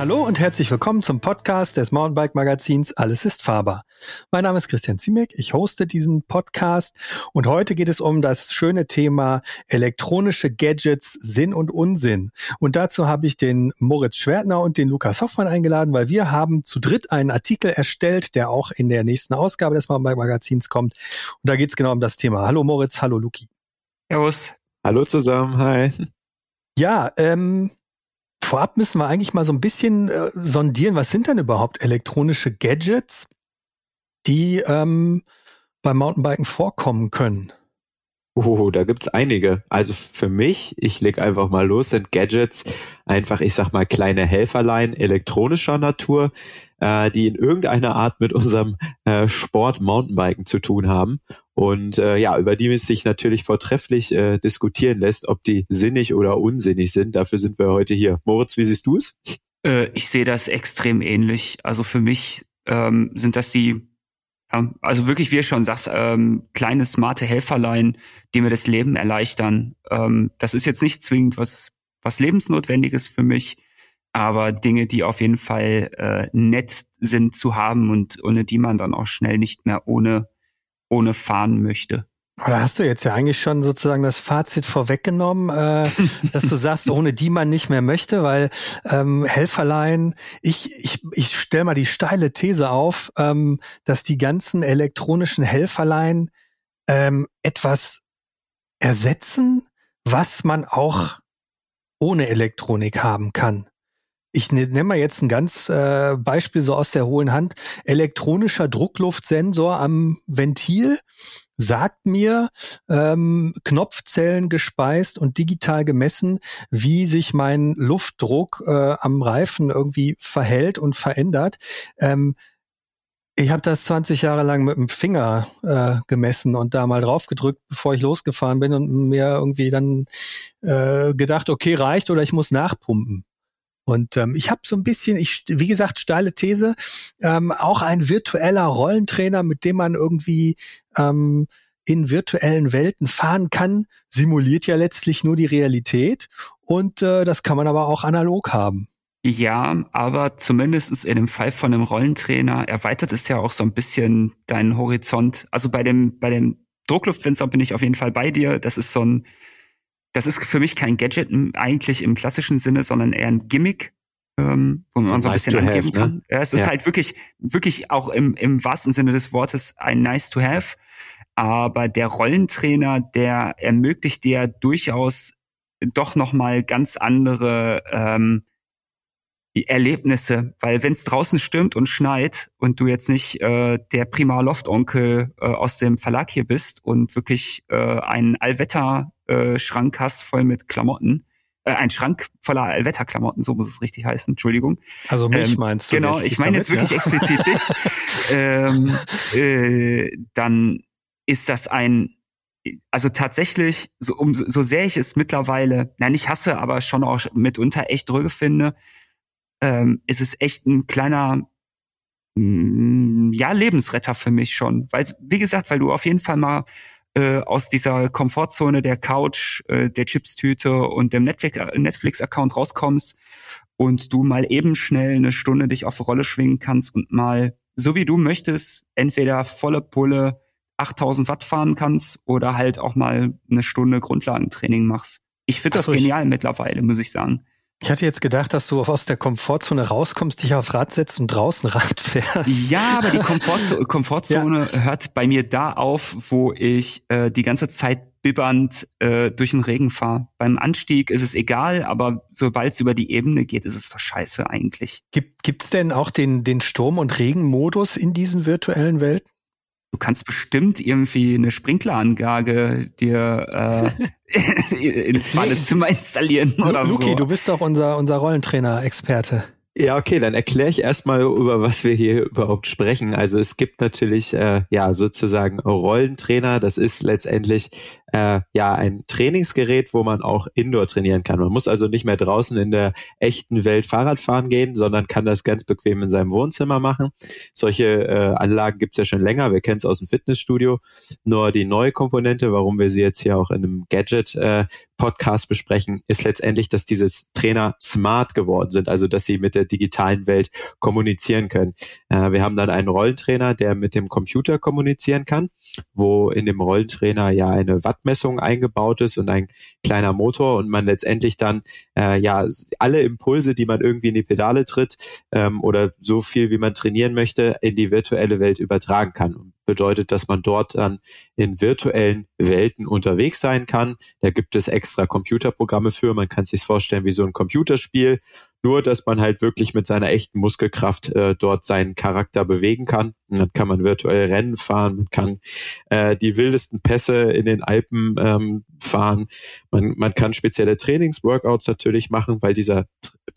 Hallo und herzlich willkommen zum Podcast des Mountainbike Magazins Alles ist fahrbar. Mein Name ist Christian Ziemek, ich hoste diesen Podcast und heute geht es um das schöne Thema elektronische Gadgets, Sinn und Unsinn. Und dazu habe ich den Moritz Schwertner und den Lukas Hoffmann eingeladen, weil wir haben zu dritt einen Artikel erstellt, der auch in der nächsten Ausgabe des Mountainbike Magazins kommt. Und da geht es genau um das Thema. Hallo Moritz, hallo Luki. Servus. Hallo zusammen, hi. Ja, ähm, Vorab müssen wir eigentlich mal so ein bisschen äh, sondieren, was sind denn überhaupt elektronische Gadgets, die ähm, beim Mountainbiken vorkommen können? Oh, da gibt's einige. Also für mich, ich leg einfach mal los, sind Gadgets einfach, ich sag mal, kleine Helferlein elektronischer Natur, äh, die in irgendeiner Art mit unserem äh, Sport Mountainbiken zu tun haben. Und äh, ja, über die es sich natürlich vortrefflich äh, diskutieren lässt, ob die sinnig oder unsinnig sind. Dafür sind wir heute hier. Moritz, wie siehst du es? Äh, ich sehe das extrem ähnlich. Also für mich ähm, sind das die, ja, also wirklich, wie du schon sagst, ähm, kleine smarte Helferlein, die mir das Leben erleichtern. Ähm, das ist jetzt nicht zwingend was, was lebensnotwendiges für mich aber Dinge, die auf jeden Fall äh, nett sind zu haben und ohne die man dann auch schnell nicht mehr ohne, ohne fahren möchte. Da hast du jetzt ja eigentlich schon sozusagen das Fazit vorweggenommen, äh, dass du sagst, ohne die man nicht mehr möchte, weil ähm, Helferlein, ich, ich, ich stelle mal die steile These auf, ähm, dass die ganzen elektronischen Helferlein ähm, etwas ersetzen, was man auch ohne Elektronik haben kann ich ne, nenne mal jetzt ein ganz äh, Beispiel so aus der hohlen Hand. Elektronischer Druckluftsensor am Ventil sagt mir, ähm, Knopfzellen gespeist und digital gemessen, wie sich mein Luftdruck äh, am Reifen irgendwie verhält und verändert. Ähm, ich habe das 20 Jahre lang mit dem Finger äh, gemessen und da mal drauf gedrückt, bevor ich losgefahren bin und mir irgendwie dann äh, gedacht, okay, reicht oder ich muss nachpumpen. Und ähm, ich habe so ein bisschen, ich, wie gesagt, steile These, ähm, auch ein virtueller Rollentrainer, mit dem man irgendwie ähm, in virtuellen Welten fahren kann, simuliert ja letztlich nur die Realität und äh, das kann man aber auch analog haben. Ja, aber zumindestens in dem Fall von einem Rollentrainer erweitert es ja auch so ein bisschen deinen Horizont. Also bei dem, bei dem Druckluftsensor bin ich auf jeden Fall bei dir. Das ist so ein das ist für mich kein Gadget eigentlich im klassischen Sinne, sondern eher ein Gimmick, ähm, wo man so ein bisschen angeben have, kann. Ne? Ja, es ist ja. halt wirklich, wirklich auch im, im wahrsten Sinne des Wortes ein nice to have. Aber der Rollentrainer, der ermöglicht dir durchaus doch nochmal ganz andere ähm, Erlebnisse, weil wenn es draußen stürmt und schneit und du jetzt nicht äh, der prima Loftonkel äh, aus dem Verlag hier bist und wirklich äh, einen Allwetter äh, hast voll mit Klamotten, äh, ein Schrank voller Allwetterklamotten, so muss es richtig heißen, Entschuldigung. Also mich ähm, meinst du? Genau, ich meine jetzt wirklich ja? explizit dich. ähm, äh, dann ist das ein also tatsächlich, so, um, so sehr ich es mittlerweile, nein, ich hasse, aber schon auch mitunter echt dröge finde, ähm, ist es echt ein kleiner, mh, mm, ja, Lebensretter für mich schon. Weil, wie gesagt, weil du auf jeden Fall mal äh, aus dieser Komfortzone der Couch, äh, der Chipstüte und dem Netflix-Account rauskommst und du mal eben schnell eine Stunde dich auf Rolle schwingen kannst und mal, so wie du möchtest, entweder volle Pulle 8000 Watt fahren kannst oder halt auch mal eine Stunde Grundlagentraining machst. Ich finde das so, genial mittlerweile, muss ich sagen. Ich hatte jetzt gedacht, dass du aus der Komfortzone rauskommst, dich aufs Rad setzt und draußen Rad fährst. Ja, aber die Komfortzone, Komfortzone ja. hört bei mir da auf, wo ich äh, die ganze Zeit bibbernd äh, durch den Regen fahre. Beim Anstieg ist es egal, aber sobald es über die Ebene geht, ist es doch scheiße eigentlich. Gibt gibt's denn auch den den Sturm- und Regenmodus in diesen virtuellen Welten? Du kannst bestimmt irgendwie eine Sprinkleranlage dir äh, ins Badezimmer installieren oder Luki, so. Luki, du bist doch unser, unser Rollentrainer-Experte. Ja, okay, dann erkläre ich erstmal, über was wir hier überhaupt sprechen. Also es gibt natürlich äh, ja sozusagen Rollentrainer. Das ist letztendlich äh, ja ein Trainingsgerät, wo man auch Indoor trainieren kann. Man muss also nicht mehr draußen in der echten Welt Fahrrad fahren gehen, sondern kann das ganz bequem in seinem Wohnzimmer machen. Solche äh, Anlagen gibt's ja schon länger. Wir kennen es aus dem Fitnessstudio. Nur die neue Komponente, warum wir sie jetzt hier auch in einem Gadget äh, Podcast besprechen, ist letztendlich, dass dieses Trainer smart geworden sind, also dass sie mit der digitalen Welt kommunizieren können. Äh, wir haben dann einen Rollentrainer, der mit dem Computer kommunizieren kann, wo in dem Rollentrainer ja eine Wattmessung eingebaut ist und ein kleiner Motor und man letztendlich dann äh, ja alle Impulse, die man irgendwie in die Pedale tritt ähm, oder so viel, wie man trainieren möchte, in die virtuelle Welt übertragen kann bedeutet, dass man dort dann in virtuellen Welten unterwegs sein kann. Da gibt es extra Computerprogramme für. Man kann sich vorstellen wie so ein Computerspiel. Nur, dass man halt wirklich mit seiner echten Muskelkraft äh, dort seinen Charakter bewegen kann. Und dann kann man virtuell Rennen fahren, man kann äh, die wildesten Pässe in den Alpen ähm, fahren. Man, man kann spezielle Trainingsworkouts natürlich machen, weil dieser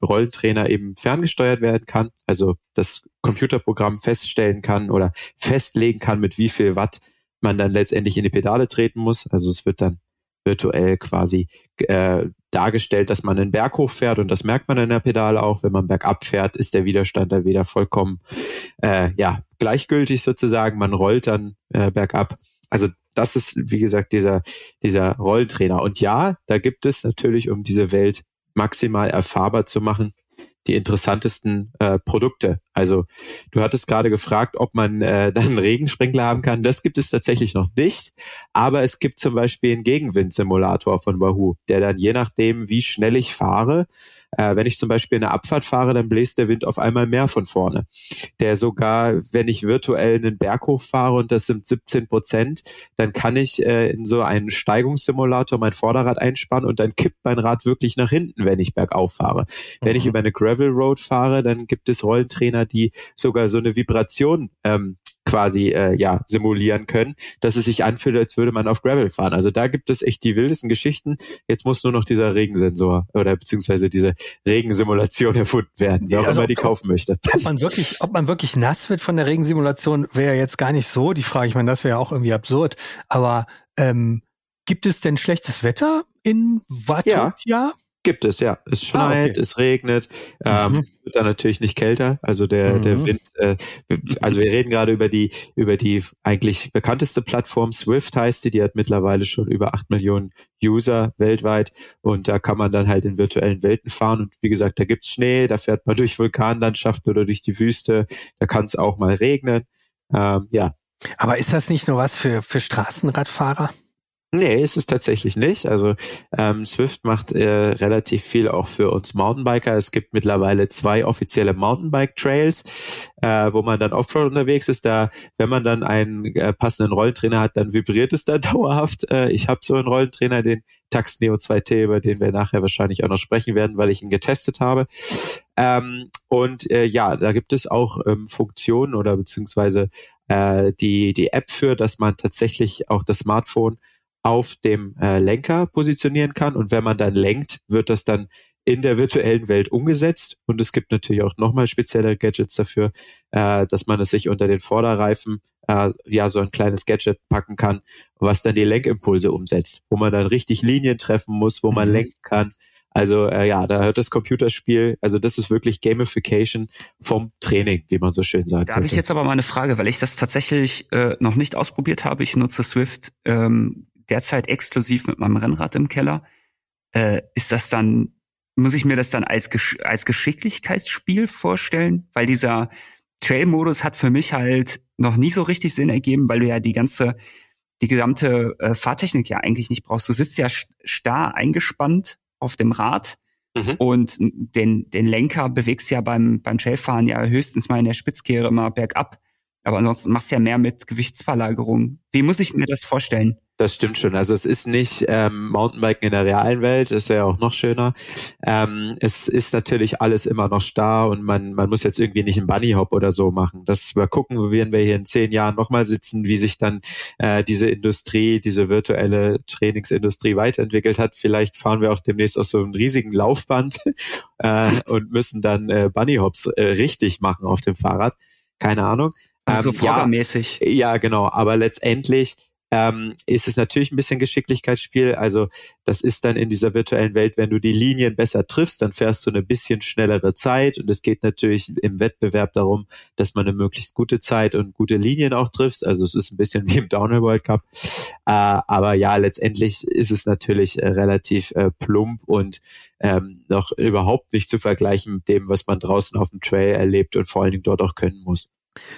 Rollentrainer eben ferngesteuert werden kann. Also das Computerprogramm feststellen kann oder festlegen kann, mit wie viel Watt man dann letztendlich in die Pedale treten muss. Also es wird dann virtuell quasi äh, dargestellt, dass man einen Berg hochfährt und das merkt man in der Pedale auch. Wenn man bergab fährt, ist der Widerstand dann wieder vollkommen äh, ja gleichgültig sozusagen. Man rollt dann äh, bergab. Also das ist, wie gesagt, dieser, dieser Rolltrainer. Und ja, da gibt es natürlich, um diese Welt maximal erfahrbar zu machen, die interessantesten äh, Produkte. Also du hattest gerade gefragt, ob man äh, dann einen Regensprinkler haben kann. Das gibt es tatsächlich noch nicht. Aber es gibt zum Beispiel einen Gegenwindsimulator von Wahoo, der dann je nachdem, wie schnell ich fahre, äh, wenn ich zum Beispiel eine Abfahrt fahre, dann bläst der Wind auf einmal mehr von vorne. Der sogar, wenn ich virtuell einen Berg hochfahre und das sind 17 Prozent, dann kann ich äh, in so einen Steigungssimulator mein Vorderrad einspannen und dann kippt mein Rad wirklich nach hinten, wenn ich bergauf fahre. Wenn ich über eine Gravel Road fahre, dann gibt es Rollentrainer, die sogar so eine Vibration ähm, quasi äh, ja simulieren können, dass es sich anfühlt, als würde man auf Gravel fahren. Also da gibt es echt die wildesten Geschichten. Jetzt muss nur noch dieser Regensensor oder beziehungsweise diese Regensimulation erfunden werden, wer auch also, immer die kaufen möchte. Ob man wirklich, ob man wirklich nass wird von der Regensimulation, wäre jetzt gar nicht so die Frage. Ich meine, das wäre ja auch irgendwie absurd. Aber ähm, gibt es denn schlechtes Wetter in Watu? Ja. Gibt es, ja. Es schneit, ah, okay. es regnet, ähm, mhm. wird dann natürlich nicht kälter. Also der, mhm. der Wind, äh, also wir reden gerade über die, über die eigentlich bekannteste Plattform, Swift heißt die, die hat mittlerweile schon über acht Millionen User weltweit und da kann man dann halt in virtuellen Welten fahren und wie gesagt, da gibt's Schnee, da fährt man durch Vulkanlandschaften oder durch die Wüste, da kann es auch mal regnen. Ähm, ja. Aber ist das nicht nur was für, für Straßenradfahrer? Nee, ist es tatsächlich nicht. Also ähm, Swift macht äh, relativ viel auch für uns Mountainbiker. Es gibt mittlerweile zwei offizielle Mountainbike-Trails, äh, wo man dann Offroad unterwegs ist. Da, wenn man dann einen äh, passenden Rollentrainer hat, dann vibriert es da dauerhaft. Äh, ich habe so einen Rollentrainer, den Tax Neo 2T, über den wir nachher wahrscheinlich auch noch sprechen werden, weil ich ihn getestet habe. Ähm, und äh, ja, da gibt es auch ähm, Funktionen oder beziehungsweise äh, die die App für, dass man tatsächlich auch das Smartphone auf dem äh, Lenker positionieren kann. Und wenn man dann lenkt, wird das dann in der virtuellen Welt umgesetzt. Und es gibt natürlich auch nochmal spezielle Gadgets dafür, äh, dass man es sich unter den Vorderreifen äh, ja so ein kleines Gadget packen kann, was dann die Lenkimpulse umsetzt, wo man dann richtig Linien treffen muss, wo man mhm. lenken kann. Also äh, ja, da hört das Computerspiel, also das ist wirklich Gamification vom Training, wie man so schön sagt. Da habe ich jetzt aber mal eine Frage, weil ich das tatsächlich äh, noch nicht ausprobiert habe. Ich nutze Swift ähm, derzeit exklusiv mit meinem Rennrad im Keller. Äh, ist das dann, muss ich mir das dann als, Gesch als Geschicklichkeitsspiel vorstellen? Weil dieser Trail-Modus hat für mich halt noch nie so richtig Sinn ergeben, weil du ja die ganze, die gesamte äh, Fahrtechnik ja eigentlich nicht brauchst. Du sitzt ja starr eingespannt auf dem Rad mhm. und den, den Lenker bewegst ja beim, beim Trailfahren ja höchstens mal in der Spitzkehre immer bergab. Aber ansonsten machst du ja mehr mit Gewichtsverlagerung. Wie muss ich mir das vorstellen? Das stimmt schon. Also es ist nicht ähm, Mountainbiken in der realen Welt, das wäre auch noch schöner. Ähm, es ist natürlich alles immer noch starr und man, man muss jetzt irgendwie nicht einen Bunny Hop oder so machen. Das wir gucken, werden wir hier in zehn Jahren nochmal sitzen, wie sich dann äh, diese Industrie, diese virtuelle Trainingsindustrie weiterentwickelt hat. Vielleicht fahren wir auch demnächst auf so einem riesigen Laufband äh, und müssen dann äh, Bunny Hops äh, richtig machen auf dem Fahrrad. Keine Ahnung. Also so ähm, vordermäßig. Ja, ja, genau. Aber letztendlich ähm, ist es natürlich ein bisschen Geschicklichkeitsspiel. Also das ist dann in dieser virtuellen Welt, wenn du die Linien besser triffst, dann fährst du eine bisschen schnellere Zeit. Und es geht natürlich im Wettbewerb darum, dass man eine möglichst gute Zeit und gute Linien auch triffst. Also es ist ein bisschen wie im Downhill World Cup. Äh, aber ja, letztendlich ist es natürlich äh, relativ äh, plump und ähm, noch überhaupt nicht zu vergleichen mit dem, was man draußen auf dem Trail erlebt und vor allen Dingen dort auch können muss.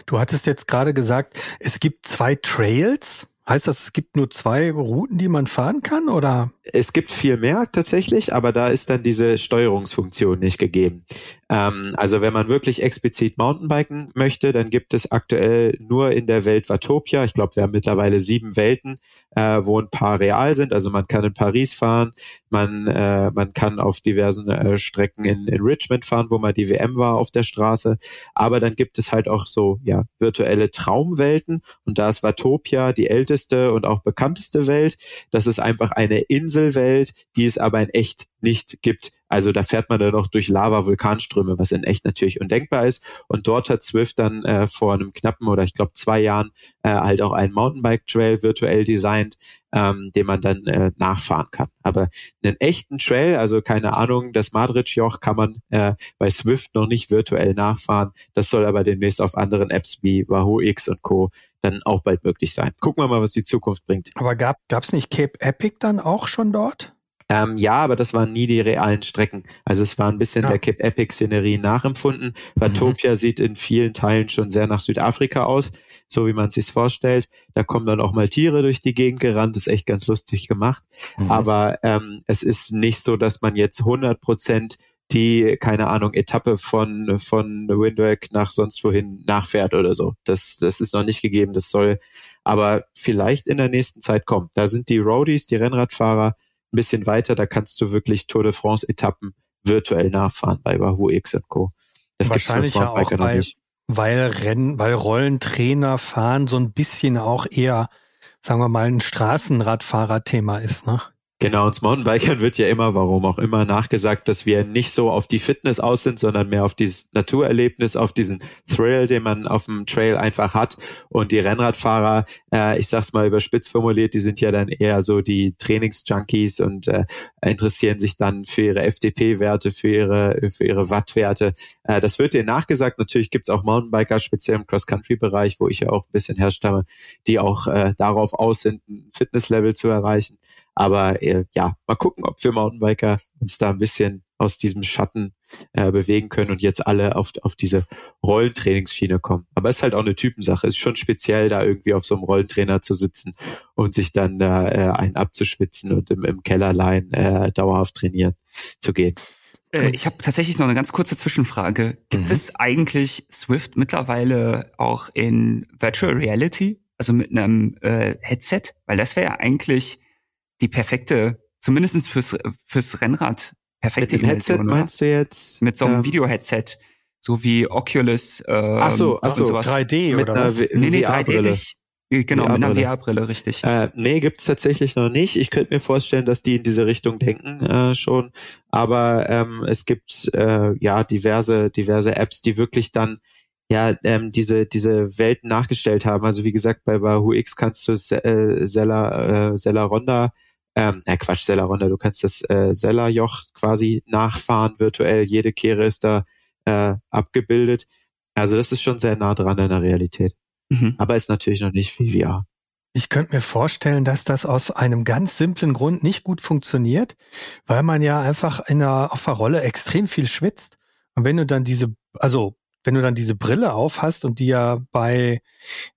Du hattest jetzt gerade gesagt, es gibt zwei Trails. Heißt das, es gibt nur zwei Routen, die man fahren kann, oder? Es gibt viel mehr tatsächlich, aber da ist dann diese Steuerungsfunktion nicht gegeben. Ähm, also wenn man wirklich explizit Mountainbiken möchte, dann gibt es aktuell nur in der Welt Watopia. Ich glaube, wir haben mittlerweile sieben Welten, äh, wo ein paar real sind. Also man kann in Paris fahren, man, äh, man kann auf diversen äh, Strecken in, in Richmond fahren, wo mal die WM war auf der Straße. Aber dann gibt es halt auch so ja virtuelle Traumwelten und da ist Watopia die älteste und auch bekannteste Welt. Das ist einfach eine Inselwelt, die es aber in echt nicht gibt. Also da fährt man dann noch durch Lava-Vulkanströme, was in echt natürlich undenkbar ist. Und dort hat Swift dann äh, vor einem knappen oder ich glaube zwei Jahren äh, halt auch einen Mountainbike-Trail virtuell designt, ähm, den man dann äh, nachfahren kann. Aber einen echten Trail, also keine Ahnung, das Madrid-Joch kann man äh, bei Swift noch nicht virtuell nachfahren. Das soll aber demnächst auf anderen Apps wie Wahoo X und Co. dann auch bald möglich sein. Gucken wir mal, was die Zukunft bringt. Aber gab es nicht Cape Epic dann auch schon dort? Ähm, ja, aber das waren nie die realen Strecken. Also es war ein bisschen ja. der Cape Epic Szenerie nachempfunden. Vatopia mhm. sieht in vielen Teilen schon sehr nach Südafrika aus, so wie man es sich vorstellt. Da kommen dann auch mal Tiere durch die Gegend gerannt, ist echt ganz lustig gemacht. Mhm. Aber ähm, es ist nicht so, dass man jetzt 100 Prozent die, keine Ahnung, Etappe von, von Windweg nach sonst wohin nachfährt oder so. Das, das ist noch nicht gegeben. Das soll aber vielleicht in der nächsten Zeit kommen. Da sind die Roadies, die Rennradfahrer, ein bisschen weiter, da kannst du wirklich Tour de France Etappen virtuell nachfahren bei Wahoo X Co. Das Wahrscheinlich ja auch, weil, weil Rennen, weil Rollentrainer fahren so ein bisschen auch eher, sagen wir mal, ein Straßenradfahrer-Thema ist, ne? Genau, uns Mountainbikern wird ja immer, warum auch immer, nachgesagt, dass wir nicht so auf die Fitness aus sind, sondern mehr auf dieses Naturerlebnis, auf diesen Thrill, den man auf dem Trail einfach hat. Und die Rennradfahrer, äh, ich sag's mal überspitzt formuliert, die sind ja dann eher so die Trainingsjunkies und äh, interessieren sich dann für ihre FDP-Werte, für ihre, für ihre Wattwerte. Äh, das wird denen nachgesagt. Natürlich gibt's auch Mountainbiker, speziell im Cross-Country-Bereich, wo ich ja auch ein bisschen herstamme, die auch äh, darauf aus sind, ein Fitnesslevel zu erreichen. Aber äh, ja, mal gucken, ob wir Mountainbiker uns da ein bisschen aus diesem Schatten äh, bewegen können und jetzt alle auf, auf diese Rollentrainingsschiene kommen. Aber es ist halt auch eine Typensache. Es ist schon speziell, da irgendwie auf so einem Rollentrainer zu sitzen und sich dann da äh, einen abzuschwitzen und im, im Kellerlein äh, dauerhaft trainieren zu gehen. Äh, ich habe tatsächlich noch eine ganz kurze Zwischenfrage. Gibt mhm. es eigentlich Swift mittlerweile auch in Virtual Reality, also mit einem äh, Headset? Weil das wäre ja eigentlich die perfekte, zumindest fürs, fürs Rennrad, perfekte Mit dem Headset oder? meinst du jetzt? Mit so einem ähm, Video-Headset, so wie Oculus. Ähm, ach so, ach so. 3D oder was? Nee, nee, 3D nicht. Genau, mit einer VR-Brille, richtig. Äh, nee, gibt's tatsächlich noch nicht. Ich könnte mir vorstellen, dass die in diese Richtung denken äh, schon. Aber ähm, es gibt äh, ja diverse, diverse Apps, die wirklich dann ja ähm, diese diese Welten nachgestellt haben. Also wie gesagt, bei Wahoo X kannst du äh, Zella, äh, Zella Ronda ähm, äh, Quatsch, Selleronda, du kannst das äh, Sellerjoch quasi nachfahren virtuell, jede Kehre ist da äh, abgebildet. Also das ist schon sehr nah dran an der Realität. Mhm. Aber ist natürlich noch nicht wie VR. Ich könnte mir vorstellen, dass das aus einem ganz simplen Grund nicht gut funktioniert, weil man ja einfach in der, auf der Rolle extrem viel schwitzt. Und wenn du dann diese, also wenn du dann diese Brille auf hast und die ja bei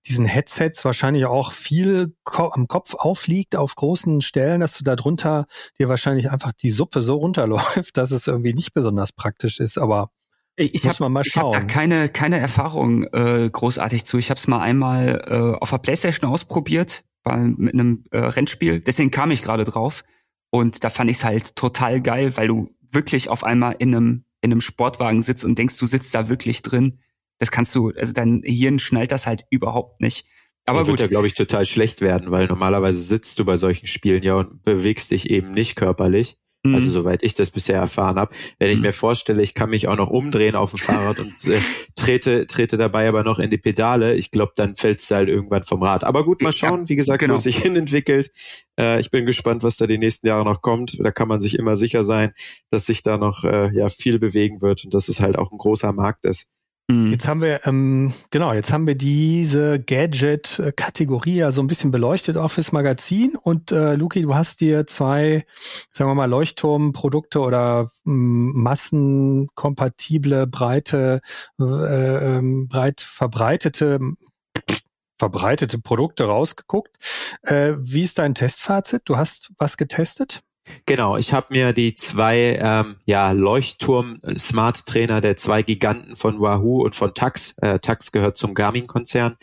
diesen Headsets wahrscheinlich auch viel am Kopf aufliegt auf großen Stellen, dass du da drunter dir wahrscheinlich einfach die Suppe so runterläuft, dass es irgendwie nicht besonders praktisch ist. Aber ich muss hab, mal schauen. Ich habe da keine keine Erfahrung äh, großartig zu. Ich habe es mal einmal äh, auf der PlayStation ausprobiert, bei, mit einem äh, Rennspiel. Deswegen kam ich gerade drauf und da fand ich es halt total geil, weil du wirklich auf einmal in einem in einem Sportwagen sitzt und denkst, du sitzt da wirklich drin. Das kannst du, also dein Hirn schnallt das halt überhaupt nicht. Aber das gut. wird ja, glaube ich, total schlecht werden, weil normalerweise sitzt du bei solchen Spielen ja und bewegst dich eben nicht körperlich. Mhm. Also soweit ich das bisher erfahren habe. Wenn ich mhm. mir vorstelle, ich kann mich auch noch umdrehen auf dem Fahrrad und äh, trete, trete dabei aber noch in die Pedale, ich glaube, dann fällt es halt irgendwann vom Rad. Aber gut, mal schauen, wie gesagt, genau. wo es sich hin entwickelt. Äh, ich bin gespannt, was da die nächsten Jahre noch kommt. Da kann man sich immer sicher sein, dass sich da noch äh, ja viel bewegen wird und dass es halt auch ein großer Markt ist. Mhm. Jetzt haben wir, ähm, genau, jetzt haben wir diese Gadget-Kategorie ja so ein bisschen beleuchtet auf das Magazin. Und äh, Luki, du hast dir zwei, sagen wir mal, Leuchtturmprodukte oder ähm, massenkompatible, breite, äh, ähm, breit verbreitete verbreitete Produkte rausgeguckt. Äh, wie ist dein Testfazit? Du hast was getestet? Genau, ich habe mir die zwei ähm, ja, Leuchtturm-Smart-Trainer der zwei Giganten von Wahoo und von Tax, äh, Tax gehört zum Garmin-Konzern,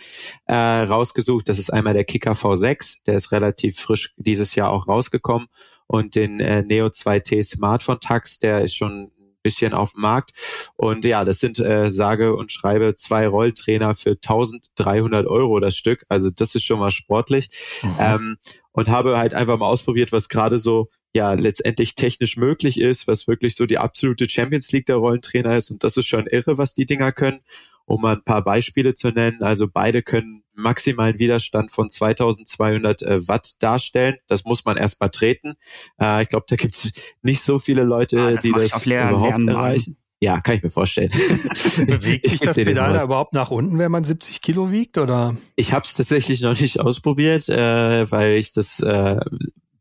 äh, rausgesucht. Das ist einmal der Kicker V6, der ist relativ frisch dieses Jahr auch rausgekommen und den äh, Neo 2T Smart von Tax, der ist schon ein bisschen auf dem Markt. Und ja, das sind äh, sage und schreibe zwei Rolltrainer für 1300 Euro das Stück. Also das ist schon mal sportlich. Mhm. Ähm, und habe halt einfach mal ausprobiert, was gerade so ja letztendlich technisch möglich ist, was wirklich so die absolute Champions League der Rollentrainer ist. Und das ist schon irre, was die Dinger können. Um mal ein paar Beispiele zu nennen. Also beide können maximalen Widerstand von 2200 äh, Watt darstellen. Das muss man erstmal treten. Äh, ich glaube, da gibt es nicht so viele Leute, ah, das die das überhaupt erreichen. Ja, kann ich mir vorstellen. Bewegt sich das Pedal da überhaupt nach unten, wenn man 70 Kilo wiegt, oder? Ich habe es tatsächlich noch nicht ausprobiert, äh, weil ich das äh,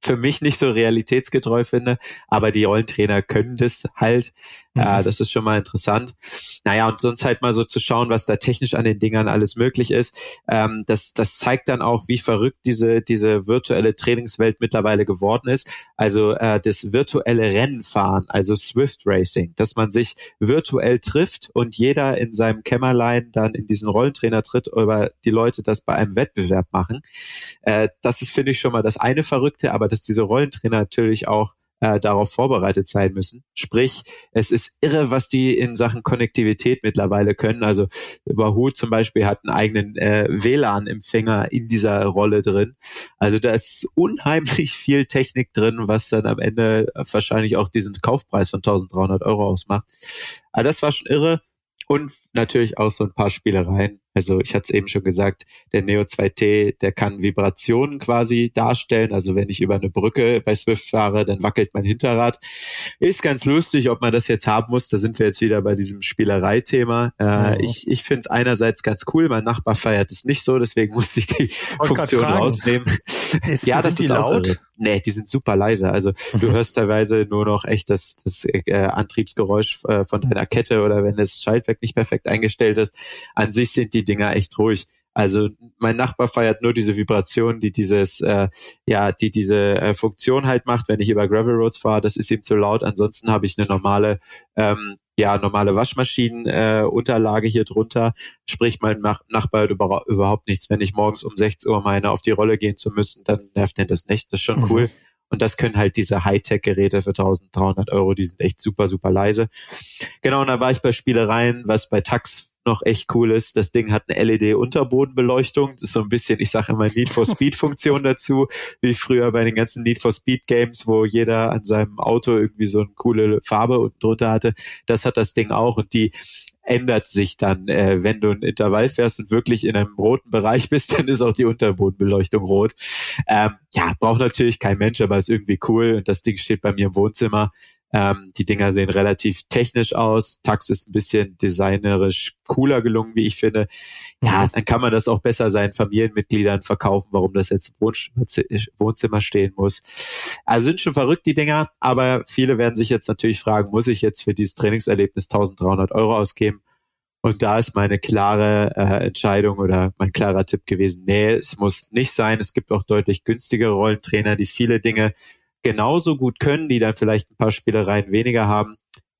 für mich nicht so realitätsgetreu finde, aber die Rollentrainer können das halt. Äh, das ist schon mal interessant. Naja, und sonst halt mal so zu schauen, was da technisch an den Dingern alles möglich ist. Ähm, das, das zeigt dann auch, wie verrückt diese, diese virtuelle Trainingswelt mittlerweile geworden ist. Also äh, das virtuelle Rennenfahren, also Swift Racing, dass man sich virtuell trifft und jeder in seinem Kämmerlein dann in diesen Rollentrainer tritt, über die Leute das bei einem Wettbewerb machen. Äh, das ist, finde ich, schon mal das eine Verrückte, aber dass diese Rollentrainer natürlich auch äh, darauf vorbereitet sein müssen. Sprich, es ist irre, was die in Sachen Konnektivität mittlerweile können. Also Wahoo zum Beispiel hat einen eigenen äh, WLAN-Empfänger in dieser Rolle drin. Also da ist unheimlich viel Technik drin, was dann am Ende wahrscheinlich auch diesen Kaufpreis von 1300 Euro ausmacht. Aber das war schon irre und natürlich auch so ein paar Spielereien. Also ich hatte es eben schon gesagt, der Neo 2T, der kann Vibrationen quasi darstellen. Also wenn ich über eine Brücke bei Swift fahre, dann wackelt mein Hinterrad. Ist ganz lustig, ob man das jetzt haben muss. Da sind wir jetzt wieder bei diesem Spielereithema. Äh, oh. Ich, ich finde es einerseits ganz cool. Mein Nachbar feiert es nicht so, deswegen musste ich die Funktion rausnehmen. Ist, ja, das ist laut. Irre. Nee, die sind super leise. Also du hörst teilweise nur noch echt das, das äh, Antriebsgeräusch äh, von deiner Kette oder wenn das Schaltwerk nicht perfekt eingestellt ist. An sich sind die Dinger echt ruhig. Also mein Nachbar feiert nur diese Vibration, die dieses, äh, ja, die diese äh, Funktion halt macht, wenn ich über Gravel Roads fahre. Das ist ihm zu laut. Ansonsten habe ich eine normale, ähm, ja, normale Waschmaschinenunterlage äh, hier drunter. Sprich, mein Nach Nachbar hat über überhaupt nichts. Wenn ich morgens um 6 Uhr meine auf die Rolle gehen zu müssen, dann nervt den das nicht. Das ist schon mhm. cool. Und das können halt diese Hightech-Geräte für 1300 Euro, die sind echt super, super leise. Genau, und da war ich bei Spielereien, was bei Tax noch echt cool ist, das Ding hat eine LED-Unterbodenbeleuchtung. Das ist so ein bisschen, ich sage immer Need for Speed-Funktion dazu, wie früher bei den ganzen Need for Speed-Games, wo jeder an seinem Auto irgendwie so eine coole Farbe unten drunter hatte. Das hat das Ding auch und die ändert sich dann, äh, wenn du ein Intervall fährst und wirklich in einem roten Bereich bist, dann ist auch die Unterbodenbeleuchtung rot. Ähm, ja, braucht natürlich kein Mensch, aber ist irgendwie cool und das Ding steht bei mir im Wohnzimmer. Ähm, die Dinger sehen relativ technisch aus. Tax ist ein bisschen designerisch cooler gelungen, wie ich finde. Ja, mhm. dann kann man das auch besser seinen Familienmitgliedern verkaufen, warum das jetzt im Wohnzimmer stehen muss. Also sind schon verrückt, die Dinger, aber viele werden sich jetzt natürlich fragen, muss ich jetzt für dieses Trainingserlebnis 1300 Euro ausgeben? Und da ist meine klare äh, Entscheidung oder mein klarer Tipp gewesen, nee, es muss nicht sein. Es gibt auch deutlich günstigere Rollentrainer, die viele Dinge genauso gut können, die dann vielleicht ein paar Spielereien weniger haben.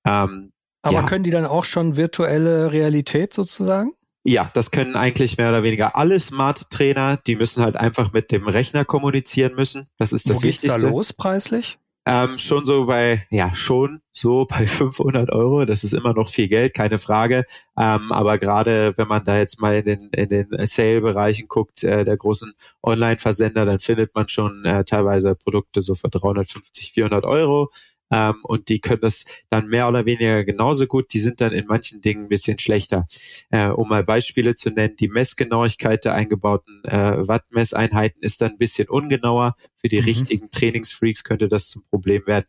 Ähm, Aber ja. können die dann auch schon virtuelle Realität sozusagen? Ja, das können eigentlich mehr oder weniger alle Smart-Trainer. Die müssen halt einfach mit dem Rechner kommunizieren müssen. Das ist das Wo geht's Wichtigste. da los preislich? Ähm, schon so bei, ja, schon so bei 500 Euro. Das ist immer noch viel Geld, keine Frage. Ähm, aber gerade wenn man da jetzt mal in den, in den Sale-Bereichen guckt, äh, der großen Online-Versender, dann findet man schon äh, teilweise Produkte so für 350, 400 Euro. Ähm, und die können das dann mehr oder weniger genauso gut. Die sind dann in manchen Dingen ein bisschen schlechter. Äh, um mal Beispiele zu nennen, die Messgenauigkeit der eingebauten äh, Wattmesseinheiten ist dann ein bisschen ungenauer. Für die mhm. richtigen Trainingsfreaks könnte das zum Problem werden.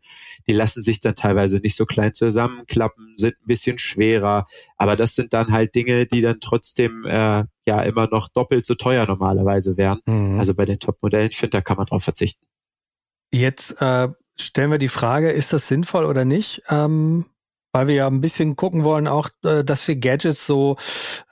Die lassen sich dann teilweise nicht so klein zusammenklappen, sind ein bisschen schwerer. Aber das sind dann halt Dinge, die dann trotzdem äh, ja immer noch doppelt so teuer normalerweise wären. Mhm. Also bei den Top-Modellen, ich finde, da kann man drauf verzichten. Jetzt äh, stellen wir die Frage, ist das sinnvoll oder nicht? Ähm, weil wir ja ein bisschen gucken wollen, auch, äh, dass wir Gadgets so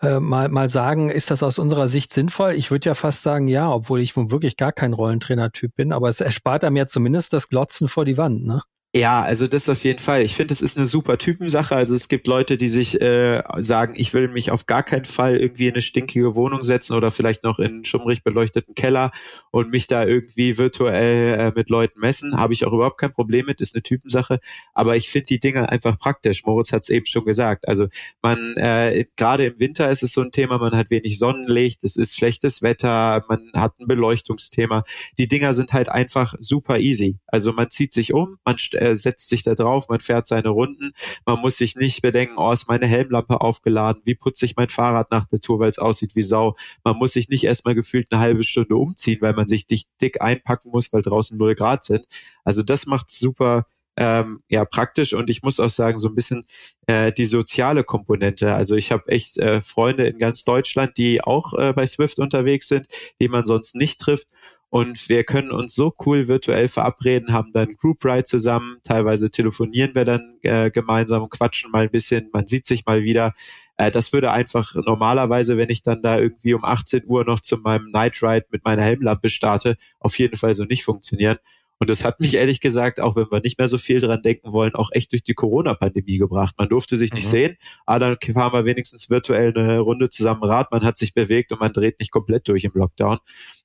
äh, mal, mal sagen, ist das aus unserer Sicht sinnvoll? Ich würde ja fast sagen, ja, obwohl ich wirklich gar kein Rollentrainer-Typ bin, aber es erspart einem ja zumindest das Glotzen vor die Wand, ne? Ja, also das auf jeden Fall. Ich finde, es ist eine super Typensache. Also es gibt Leute, die sich äh, sagen, ich will mich auf gar keinen Fall irgendwie in eine stinkige Wohnung setzen oder vielleicht noch in einen schummrig beleuchteten Keller und mich da irgendwie virtuell äh, mit Leuten messen. Habe ich auch überhaupt kein Problem mit, ist eine Typensache. Aber ich finde die Dinge einfach praktisch. Moritz hat es eben schon gesagt. Also man, äh, gerade im Winter ist es so ein Thema, man hat wenig Sonnenlicht, es ist schlechtes Wetter, man hat ein Beleuchtungsthema. Die Dinger sind halt einfach super easy. Also man zieht sich um, man äh, setzt sich da drauf, man fährt seine Runden. Man muss sich nicht bedenken, oh, ist meine Helmlampe aufgeladen, wie putze ich mein Fahrrad nach der Tour, weil es aussieht wie Sau. Man muss sich nicht erstmal gefühlt eine halbe Stunde umziehen, weil man sich dick, dick einpacken muss, weil draußen null Grad sind. Also das macht super ähm, ja praktisch und ich muss auch sagen so ein bisschen äh, die soziale Komponente. Also ich habe echt äh, Freunde in ganz Deutschland, die auch äh, bei Swift unterwegs sind, die man sonst nicht trifft und wir können uns so cool virtuell verabreden, haben dann Group Ride zusammen, teilweise telefonieren wir dann äh, gemeinsam und quatschen mal ein bisschen, man sieht sich mal wieder. Äh, das würde einfach normalerweise, wenn ich dann da irgendwie um 18 Uhr noch zu meinem Night Ride mit meiner Helmlampe starte, auf jeden Fall so nicht funktionieren. Und das hat mich ehrlich gesagt, auch wenn wir nicht mehr so viel dran denken wollen, auch echt durch die Corona-Pandemie gebracht. Man durfte sich nicht mhm. sehen, aber dann fahren wir wenigstens virtuell eine Runde zusammen Rad, man hat sich bewegt und man dreht nicht komplett durch im Lockdown.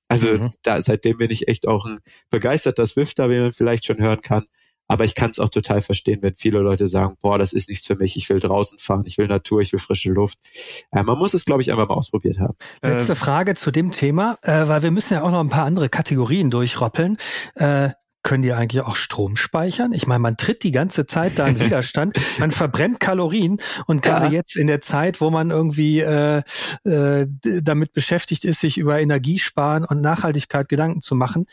Also mhm. da seitdem bin ich echt auch ein begeisterter Swifter, wie man vielleicht schon hören kann. Aber ich kann es auch total verstehen, wenn viele Leute sagen, boah, das ist nichts für mich, ich will draußen fahren, ich will Natur, ich will frische Luft. Äh, man muss es, glaube ich, einfach mal ausprobiert haben. Letzte äh, Frage zu dem Thema, äh, weil wir müssen ja auch noch ein paar andere Kategorien durchroppeln. Äh, können die eigentlich auch Strom speichern? Ich meine, man tritt die ganze Zeit da in Widerstand, man verbrennt Kalorien und gerade ja. jetzt in der Zeit, wo man irgendwie äh, äh, damit beschäftigt ist, sich über Energiesparen und Nachhaltigkeit Gedanken zu machen,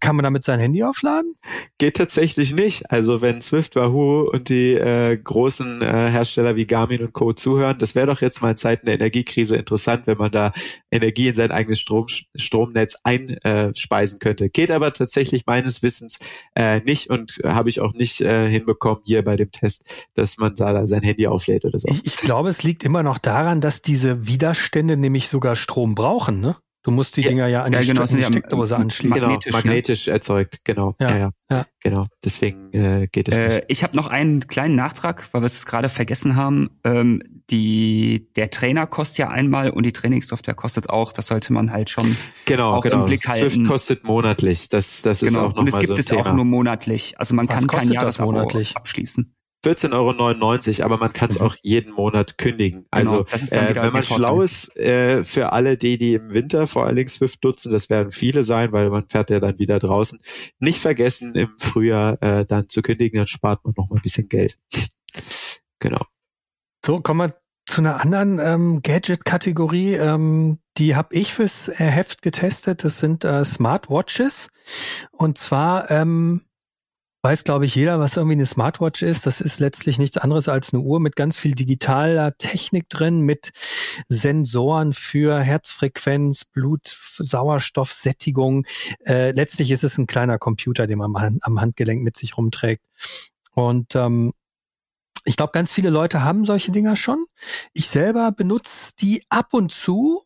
kann man damit sein Handy aufladen? Geht tatsächlich nicht. Also wenn Swift, Wahoo und die äh, großen äh, Hersteller wie Garmin und Co. zuhören, das wäre doch jetzt mal in Zeiten der Energiekrise interessant, wenn man da Energie in sein eigenes Strom, Stromnetz einspeisen könnte. Geht aber tatsächlich meines Wissens meistens äh, nicht und habe ich auch nicht äh, hinbekommen hier bei dem Test, dass man da sein Handy auflädt oder so. Ich, ich glaube, es liegt immer noch daran, dass diese Widerstände nämlich sogar Strom brauchen, ne? Du musst die ja, Dinger ja an die, ja, genau, St die Steckdose anschließen. Genau, magnetisch, magnetisch ne? erzeugt, genau. Ja, ja, ja. Genau, deswegen äh, geht es äh, nicht. Ich habe noch einen kleinen Nachtrag, weil wir es gerade vergessen haben. Ähm, die Der Trainer kostet ja einmal und die Trainingssoftware kostet auch. Das sollte man halt schon genau, auch genau. im Blick halten. Swift kostet monatlich. Das, das ist genau. auch noch Und es gibt so es Thema. auch nur monatlich. Also man Was kann kein Jahresabo monatlich abschließen. 14,99 Euro, aber man kann es mhm. auch jeden Monat kündigen. Genau, also äh, wenn man schlau ist, äh, für alle die, die im Winter vor allen Dingen Swift nutzen, das werden viele sein, weil man fährt ja dann wieder draußen, nicht vergessen im Frühjahr äh, dann zu kündigen, dann spart man noch mal ein bisschen Geld. genau. So, kommen wir zu einer anderen ähm, Gadget-Kategorie. Ähm, die habe ich fürs äh, Heft getestet. Das sind äh, Smartwatches. Und zwar ähm, weiß, glaube ich, jeder, was irgendwie eine Smartwatch ist. Das ist letztlich nichts anderes als eine Uhr mit ganz viel digitaler Technik drin, mit Sensoren für Herzfrequenz, Blut, Sauerstoff, Sättigung. Äh, letztlich ist es ein kleiner Computer, den man am Handgelenk mit sich rumträgt. Und ähm, ich glaube, ganz viele Leute haben solche Dinger schon. Ich selber benutze die ab und zu,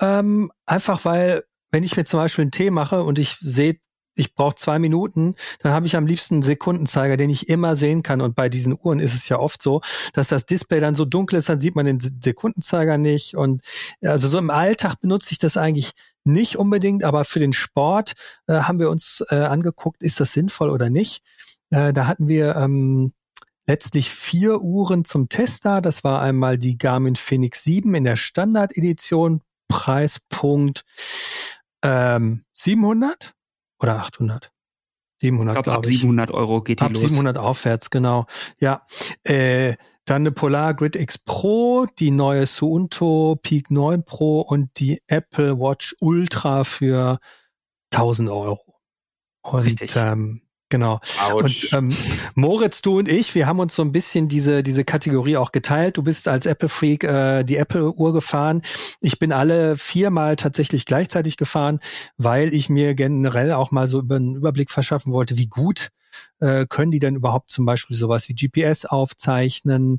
ähm, einfach weil, wenn ich mir zum Beispiel einen Tee mache und ich sehe ich brauche zwei Minuten, dann habe ich am liebsten einen Sekundenzeiger, den ich immer sehen kann. Und bei diesen Uhren ist es ja oft so, dass das Display dann so dunkel ist, dann sieht man den Sekundenzeiger nicht. Und also so im Alltag benutze ich das eigentlich nicht unbedingt, aber für den Sport äh, haben wir uns äh, angeguckt, ist das sinnvoll oder nicht. Äh, da hatten wir ähm, letztlich vier Uhren zum Tester. Das war einmal die Garmin Phoenix 7 in der Standard-Edition, Preispunkt ähm, 700 oder 800? 700, ich glaube, ab 700 Euro geht die ab los. 700 aufwärts, genau. Ja, äh, dann eine Polar Grid X Pro, die neue Suunto Peak 9 Pro und die Apple Watch Ultra für 1000 Euro. Und, Richtig. Ähm, Genau. Autsch. Und ähm, Moritz, du und ich, wir haben uns so ein bisschen diese diese Kategorie auch geteilt. Du bist als Apple Freak äh, die Apple Uhr gefahren. Ich bin alle viermal tatsächlich gleichzeitig gefahren, weil ich mir generell auch mal so über einen Überblick verschaffen wollte, wie gut äh, können die denn überhaupt zum Beispiel sowas wie GPS aufzeichnen?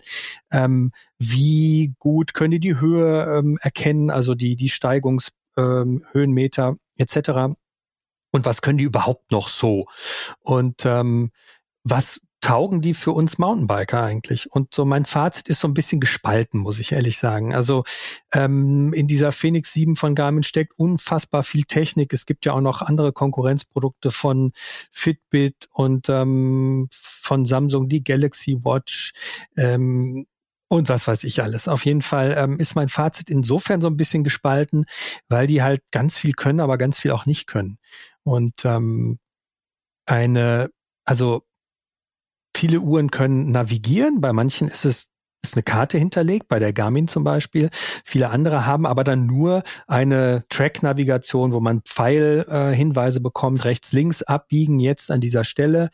Ähm, wie gut können die die Höhe ähm, erkennen, also die die Steigungs ähm, Höhenmeter etc und was können die überhaupt noch so? Und ähm, was taugen die für uns Mountainbiker eigentlich? Und so mein Fazit ist so ein bisschen gespalten, muss ich ehrlich sagen. Also ähm, in dieser Phoenix 7 von Garmin steckt unfassbar viel Technik. Es gibt ja auch noch andere Konkurrenzprodukte von Fitbit und ähm, von Samsung, die Galaxy Watch. Ähm, und was weiß ich alles. Auf jeden Fall ähm, ist mein Fazit insofern so ein bisschen gespalten, weil die halt ganz viel können, aber ganz viel auch nicht können. Und ähm, eine, also viele Uhren können navigieren, bei manchen ist es ist eine Karte hinterlegt, bei der Garmin zum Beispiel. Viele andere haben aber dann nur eine Track-Navigation, wo man Pfeilhinweise äh, bekommt, rechts, links abbiegen jetzt an dieser Stelle.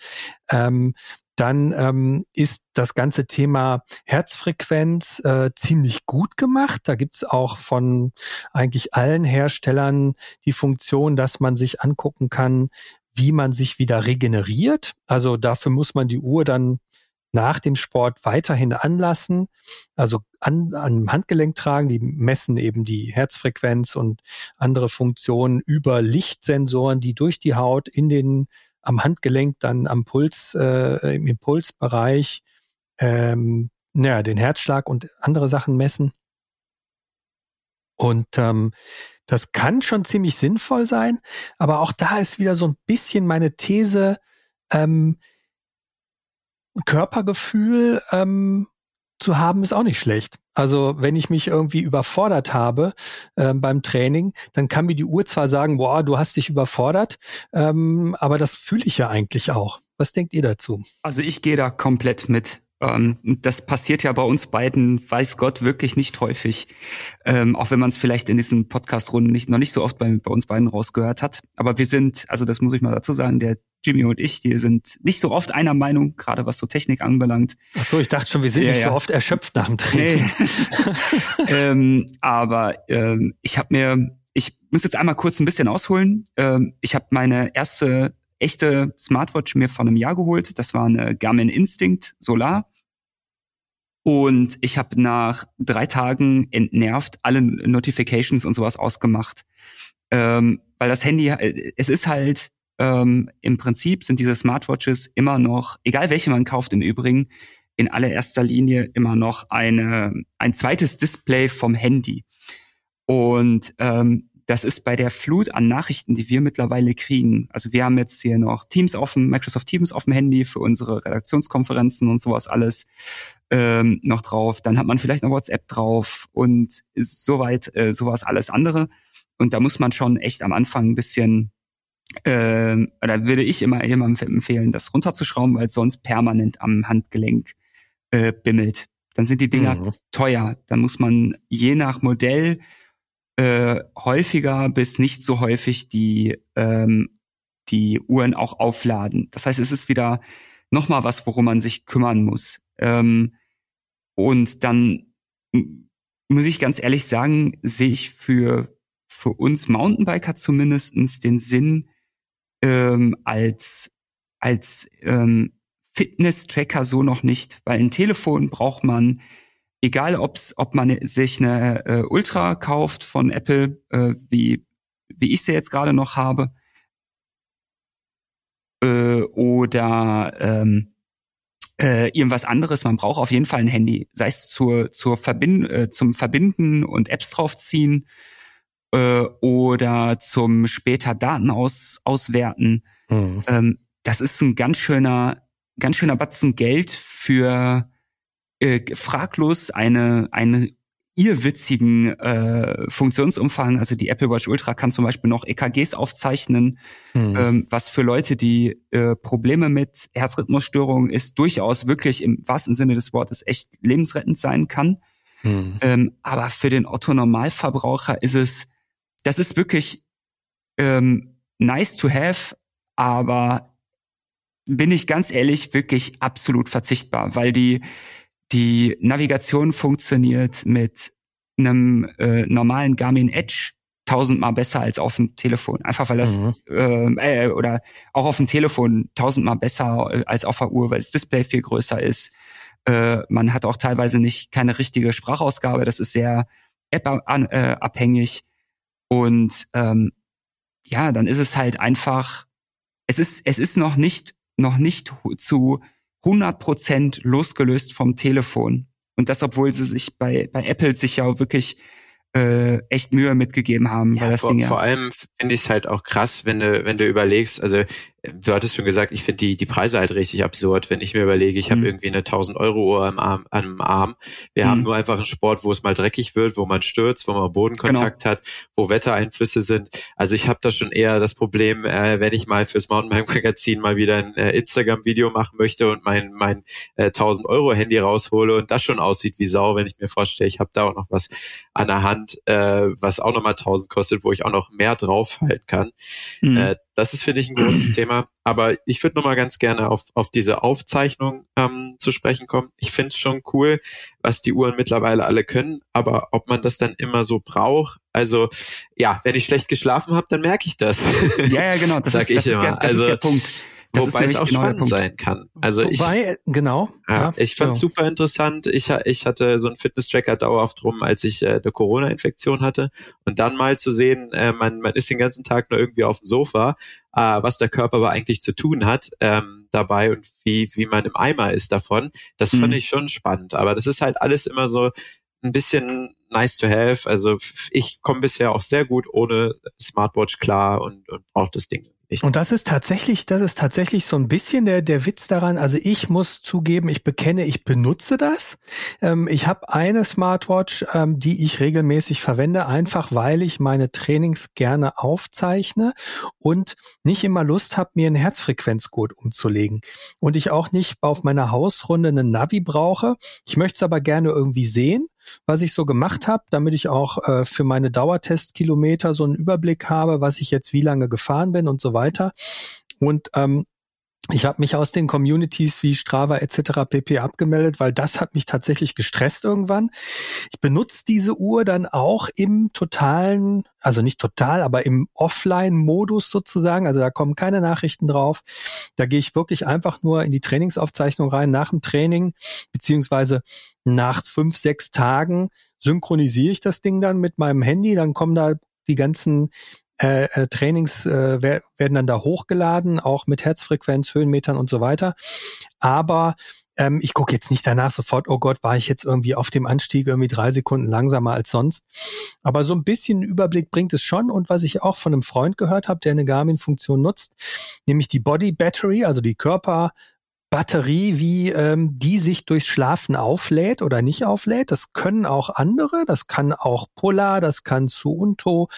Ähm, dann ähm, ist das ganze Thema Herzfrequenz äh, ziemlich gut gemacht. Da gibt's auch von eigentlich allen Herstellern die Funktion, dass man sich angucken kann, wie man sich wieder regeneriert. Also dafür muss man die Uhr dann nach dem Sport weiterhin anlassen, also an, an Handgelenk tragen. Die messen eben die Herzfrequenz und andere Funktionen über Lichtsensoren, die durch die Haut in den am Handgelenk, dann am Puls, äh, im Impulsbereich, ähm, naja, den Herzschlag und andere Sachen messen. Und ähm, das kann schon ziemlich sinnvoll sein, aber auch da ist wieder so ein bisschen meine These, ähm, Körpergefühl ähm, zu haben, ist auch nicht schlecht. Also wenn ich mich irgendwie überfordert habe äh, beim Training, dann kann mir die Uhr zwar sagen, boah, du hast dich überfordert, ähm, aber das fühle ich ja eigentlich auch. Was denkt ihr dazu? Also ich gehe da komplett mit. Ähm, das passiert ja bei uns beiden, weiß Gott, wirklich nicht häufig. Ähm, auch wenn man es vielleicht in diesen Podcast-Runden nicht, noch nicht so oft bei, bei uns beiden rausgehört hat. Aber wir sind, also das muss ich mal dazu sagen, der Jimmy und ich, die sind nicht so oft einer Meinung, gerade was so Technik anbelangt. Ach so, ich dachte schon, wir sind ja, nicht ja. so oft erschöpft nach dem Training. Nee. ähm, aber ähm, ich habe mir, ich muss jetzt einmal kurz ein bisschen ausholen. Ähm, ich habe meine erste echte Smartwatch mir vor einem Jahr geholt. Das war eine Garmin Instinct Solar. Und ich habe nach drei Tagen entnervt alle Notifications und sowas ausgemacht. Ähm, weil das Handy, äh, es ist halt, ähm, im Prinzip sind diese Smartwatches immer noch, egal welche man kauft im Übrigen, in allererster Linie immer noch eine, ein zweites Display vom Handy. Und ähm, das ist bei der Flut an Nachrichten, die wir mittlerweile kriegen. Also wir haben jetzt hier noch Teams offen, Microsoft Teams auf dem Handy für unsere Redaktionskonferenzen und sowas alles ähm, noch drauf. Dann hat man vielleicht noch WhatsApp drauf und soweit äh, sowas alles andere. Und da muss man schon echt am Anfang ein bisschen äh, da würde ich immer jemandem empfehlen, das runterzuschrauben, weil es sonst permanent am Handgelenk äh, bimmelt. Dann sind die Dinger mhm. teuer. Dann muss man je nach Modell äh, häufiger bis nicht so häufig die, ähm, die Uhren auch aufladen. Das heißt, es ist wieder nochmal was, worum man sich kümmern muss. Ähm, und dann muss ich ganz ehrlich sagen, sehe ich für, für uns Mountainbiker zumindestens den Sinn ähm, als, als ähm, Fitness-Tracker so noch nicht, weil ein Telefon braucht man egal ob's, ob man sich eine äh, Ultra kauft von Apple, äh, wie, wie ich sie jetzt gerade noch habe, äh, oder ähm, äh, irgendwas anderes. Man braucht auf jeden Fall ein Handy, sei es zur, zur Verbind äh, zum Verbinden und Apps draufziehen äh, oder zum später Daten aus, auswerten. Mhm. Ähm, das ist ein ganz schöner, ganz schöner Batzen Geld für äh, fraglos eine, eine irrwitzigen äh, Funktionsumfang. Also die Apple Watch Ultra kann zum Beispiel noch EKGs aufzeichnen, mhm. ähm, was für Leute, die äh, Probleme mit Herzrhythmusstörungen ist, durchaus wirklich im wahrsten Sinne des Wortes echt lebensrettend sein kann. Mhm. Ähm, aber für den Otto Normalverbraucher ist es, das ist wirklich ähm, nice to have, aber bin ich ganz ehrlich wirklich absolut verzichtbar, weil die die Navigation funktioniert mit einem äh, normalen Garmin Edge tausendmal besser als auf dem Telefon. Einfach weil das, mhm. äh, äh, oder auch auf dem Telefon tausendmal besser äh, als auf der Uhr, weil das Display viel größer ist. Äh, man hat auch teilweise nicht keine richtige Sprachausgabe, das ist sehr App-abhängig. Und ähm, ja, dann ist es halt einfach, es ist, es ist noch nicht, noch nicht zu 100 Prozent losgelöst vom Telefon. Und das, obwohl sie sich bei, bei Apple sich ja wirklich äh, echt Mühe mitgegeben haben. Ja, weil das vor, Ding ja vor allem finde ich es halt auch krass, wenn du, wenn du überlegst, also du hattest schon gesagt, ich finde die, die Preise halt richtig absurd, wenn ich mir überlege, ich mhm. habe irgendwie eine 1000 Euro Uhr am Arm, am Arm. Wir mhm. haben nur einfach einen Sport, wo es mal dreckig wird, wo man stürzt, wo man Bodenkontakt genau. hat, wo Wettereinflüsse sind. Also ich habe da schon eher das Problem, äh, wenn ich mal fürs Mountainbike Magazin mal wieder ein äh, Instagram-Video machen möchte und mein, mein äh, 1000 Euro Handy raushole und das schon aussieht wie Sau, wenn ich mir vorstelle, ich habe da auch noch was an der Hand, äh, was auch nochmal 1000 kostet, wo ich auch noch mehr draufhalten kann. Mhm. Äh, das ist, finde ich, ein großes Thema. Aber ich würde nochmal ganz gerne auf, auf diese Aufzeichnung ähm, zu sprechen kommen. Ich finde es schon cool, was die Uhren mittlerweile alle können, aber ob man das dann immer so braucht, also ja, wenn ich schlecht geschlafen habe, dann merke ich das. Ja, ja, genau. Das, Sag ist, ich das, immer. Ist, der, das also, ist der Punkt. Das Wobei es auch genau spannend sein kann. Also Wobei, ich, genau. Ja, ja ich fand es so. super interessant. Ich, ich hatte so einen Fitness-Tracker dauerhaft rum, als ich äh, eine Corona-Infektion hatte. Und dann mal zu sehen, äh, man, man ist den ganzen Tag nur irgendwie auf dem Sofa, äh, was der Körper aber eigentlich zu tun hat ähm, dabei und wie, wie man im Eimer ist davon, das mhm. fand ich schon spannend. Aber das ist halt alles immer so ein bisschen nice to have. Also ich komme bisher auch sehr gut ohne Smartwatch klar und, und brauche das Ding ich und das ist tatsächlich, das ist tatsächlich so ein bisschen der, der Witz daran. Also ich muss zugeben, ich bekenne, ich benutze das. Ähm, ich habe eine Smartwatch, ähm, die ich regelmäßig verwende, einfach weil ich meine Trainings gerne aufzeichne und nicht immer Lust habe, mir ein Herzfrequenzgurt umzulegen. Und ich auch nicht auf meiner Hausrunde einen Navi brauche. Ich möchte es aber gerne irgendwie sehen was ich so gemacht habe, damit ich auch äh, für meine Dauertestkilometer so einen Überblick habe, was ich jetzt wie lange gefahren bin und so weiter. Und ähm, ich habe mich aus den Communities wie Strava etc. pp abgemeldet, weil das hat mich tatsächlich gestresst irgendwann. Ich benutze diese Uhr dann auch im totalen, also nicht total, aber im Offline-Modus sozusagen. Also da kommen keine Nachrichten drauf. Da gehe ich wirklich einfach nur in die Trainingsaufzeichnung rein nach dem Training, beziehungsweise nach fünf, sechs Tagen synchronisiere ich das Ding dann mit meinem Handy. Dann kommen da die ganzen äh, äh, Trainings äh, werden dann da hochgeladen, auch mit Herzfrequenz, Höhenmetern und so weiter. Aber ähm, ich gucke jetzt nicht danach sofort, oh Gott, war ich jetzt irgendwie auf dem Anstieg irgendwie drei Sekunden langsamer als sonst. Aber so ein bisschen Überblick bringt es schon. Und was ich auch von einem Freund gehört habe, der eine Garmin-Funktion nutzt, nämlich die Body Battery, also die Körper Batterie, wie ähm, die sich durchs Schlafen auflädt oder nicht auflädt. Das können auch andere, das kann auch Polar, das kann Suunto.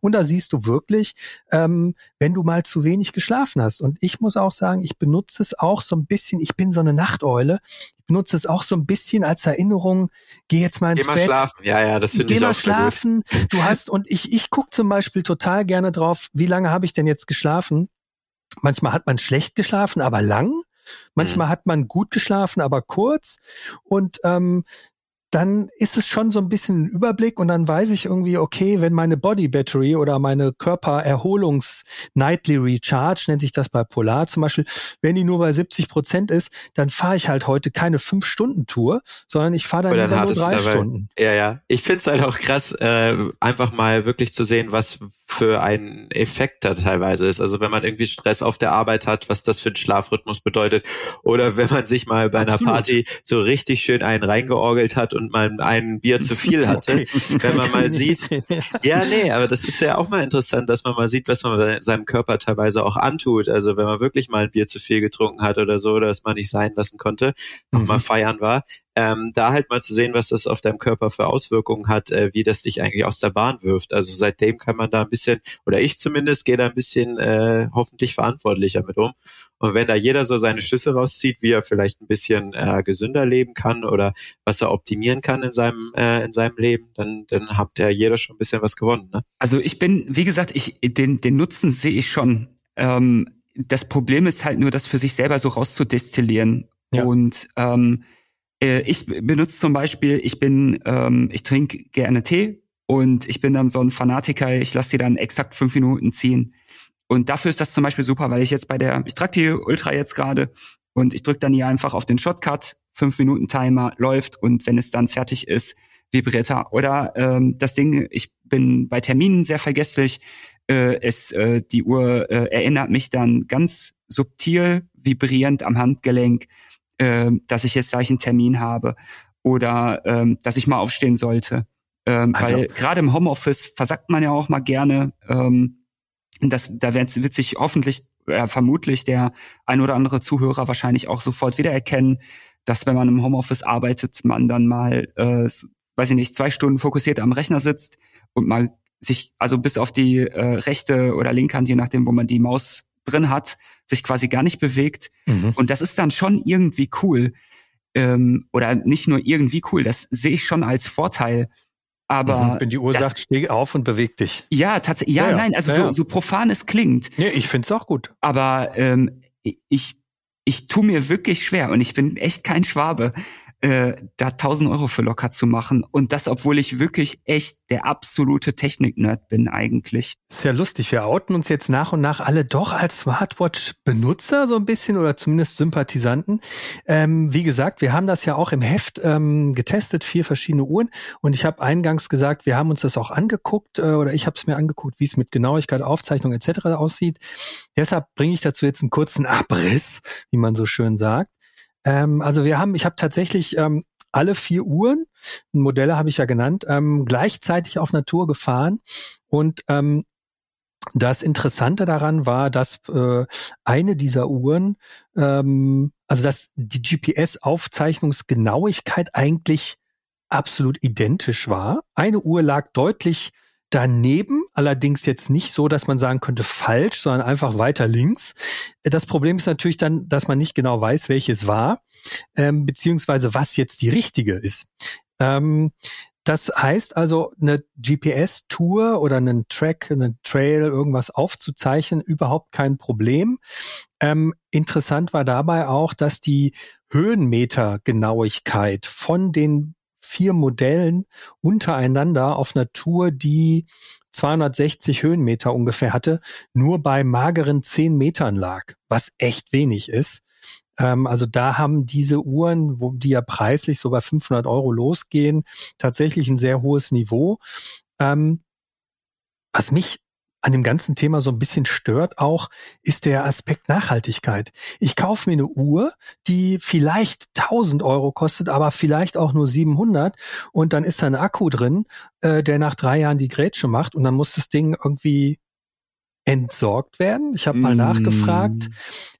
Und da siehst du wirklich, ähm, wenn du mal zu wenig geschlafen hast. Und ich muss auch sagen, ich benutze es auch so ein bisschen, ich bin so eine Nachteule. Ich benutze es auch so ein bisschen als Erinnerung, geh jetzt mal ins geh mal Bett. schlafen, ja, ja, das finde ich auch mal schlafen. Du hast, und ich, ich gucke zum Beispiel total gerne drauf, wie lange habe ich denn jetzt geschlafen? Manchmal hat man schlecht geschlafen, aber lang. Manchmal mhm. hat man gut geschlafen, aber kurz. Und ähm, dann ist es schon so ein bisschen ein Überblick und dann weiß ich irgendwie, okay, wenn meine Body Battery oder meine Körpererholungs Nightly Recharge, nennt sich das bei Polar zum Beispiel, wenn die nur bei 70 Prozent ist, dann fahre ich halt heute keine fünf Stunden Tour, sondern ich fahre dann, dann nur drei Stunden. Ja, ja. Ich find's halt auch krass, äh, einfach mal wirklich zu sehen, was für ein Effekt da teilweise ist. Also wenn man irgendwie Stress auf der Arbeit hat, was das für einen Schlafrhythmus bedeutet. Oder wenn man sich mal bei einer Absolut. Party so richtig schön einen reingeorgelt hat und mal ein Bier zu viel hatte. Okay. Wenn man mal sieht, ja, nee, aber das ist ja auch mal interessant, dass man mal sieht, was man bei seinem Körper teilweise auch antut. Also wenn man wirklich mal ein Bier zu viel getrunken hat oder so, dass man nicht sein lassen konnte, mhm. mal feiern war, ähm, da halt mal zu sehen, was das auf deinem Körper für Auswirkungen hat, äh, wie das dich eigentlich aus der Bahn wirft. Also seitdem kann man da ein bisschen, oder ich zumindest, gehe da ein bisschen äh, hoffentlich verantwortlicher mit um. Und wenn da jeder so seine Schlüsse rauszieht, wie er vielleicht ein bisschen äh, gesünder leben kann oder was er optimieren kann in seinem in seinem Leben, dann dann habt ja jeder schon ein bisschen was gewonnen. Ne? Also ich bin, wie gesagt, ich den den Nutzen sehe ich schon. Ähm, das Problem ist halt nur, das für sich selber so rauszudestillieren. Ja. Und ähm, äh, ich benutze zum Beispiel, ich bin, ähm, ich trinke gerne Tee und ich bin dann so ein Fanatiker, ich lasse die dann exakt fünf Minuten ziehen. Und dafür ist das zum Beispiel super, weil ich jetzt bei der, ich trage die Ultra jetzt gerade und ich drücke dann hier einfach auf den Shotcut, fünf Minuten Timer läuft und wenn es dann fertig ist, vibriert er. Oder ähm, das Ding, ich bin bei Terminen sehr vergesslich. Äh, es, äh, die Uhr äh, erinnert mich dann ganz subtil, vibrierend am Handgelenk äh, dass ich jetzt gleich einen Termin habe oder ähm, dass ich mal aufstehen sollte. Ähm, also. Weil gerade im Homeoffice versagt man ja auch mal gerne. Ähm, das, da wird, wird sich hoffentlich, äh, vermutlich der ein oder andere Zuhörer wahrscheinlich auch sofort wiedererkennen, dass wenn man im Homeoffice arbeitet, man dann mal, äh, weiß ich nicht, zwei Stunden fokussiert am Rechner sitzt und mal sich, also bis auf die äh, rechte oder linke Hand, je nachdem, wo man die Maus drin hat, sich quasi gar nicht bewegt. Mhm. Und das ist dann schon irgendwie cool. Ähm, oder nicht nur irgendwie cool, das sehe ich schon als Vorteil. Aber mhm, wenn die Uhr das, sagt, steh auf und beweg dich. Ja, tatsächlich. Ja, ja, nein, also ja, so, so profan es klingt. Nee, ich find's auch gut. Aber ähm, ich, ich tu mir wirklich schwer und ich bin echt kein Schwabe äh, da 1000 Euro für locker zu machen. Und das, obwohl ich wirklich echt der absolute Technik-Nerd bin eigentlich. Ist ja lustig. Wir outen uns jetzt nach und nach alle doch als Smartwatch-Benutzer so ein bisschen oder zumindest Sympathisanten. Ähm, wie gesagt, wir haben das ja auch im Heft ähm, getestet, vier verschiedene Uhren. Und ich habe eingangs gesagt, wir haben uns das auch angeguckt äh, oder ich habe es mir angeguckt, wie es mit Genauigkeit, Aufzeichnung etc. aussieht. Deshalb bringe ich dazu jetzt einen kurzen Abriss, wie man so schön sagt. Ähm, also wir haben, ich habe tatsächlich ähm, alle vier Uhren, Modelle habe ich ja genannt, ähm, gleichzeitig auf Natur gefahren und ähm, das Interessante daran war, dass äh, eine dieser Uhren, ähm, also dass die GPS-Aufzeichnungsgenauigkeit eigentlich absolut identisch war. Eine Uhr lag deutlich daneben, allerdings jetzt nicht so, dass man sagen könnte falsch, sondern einfach weiter links. Das Problem ist natürlich dann, dass man nicht genau weiß, welches war, ähm, beziehungsweise was jetzt die richtige ist. Ähm, das heißt also, eine GPS-Tour oder einen Track, einen Trail, irgendwas aufzuzeichnen, überhaupt kein Problem. Ähm, interessant war dabei auch, dass die Höhenmetergenauigkeit von den vier Modellen untereinander auf einer Tour, die 260 Höhenmeter ungefähr hatte, nur bei mageren 10 Metern lag, was echt wenig ist. Ähm, also da haben diese Uhren, wo die ja preislich so bei 500 Euro losgehen, tatsächlich ein sehr hohes Niveau. Ähm, was mich an dem ganzen Thema so ein bisschen stört auch, ist der Aspekt Nachhaltigkeit. Ich kaufe mir eine Uhr, die vielleicht 1000 Euro kostet, aber vielleicht auch nur 700 und dann ist da ein Akku drin, äh, der nach drei Jahren die Grätsche macht und dann muss das Ding irgendwie entsorgt werden. Ich habe mal mm. nachgefragt.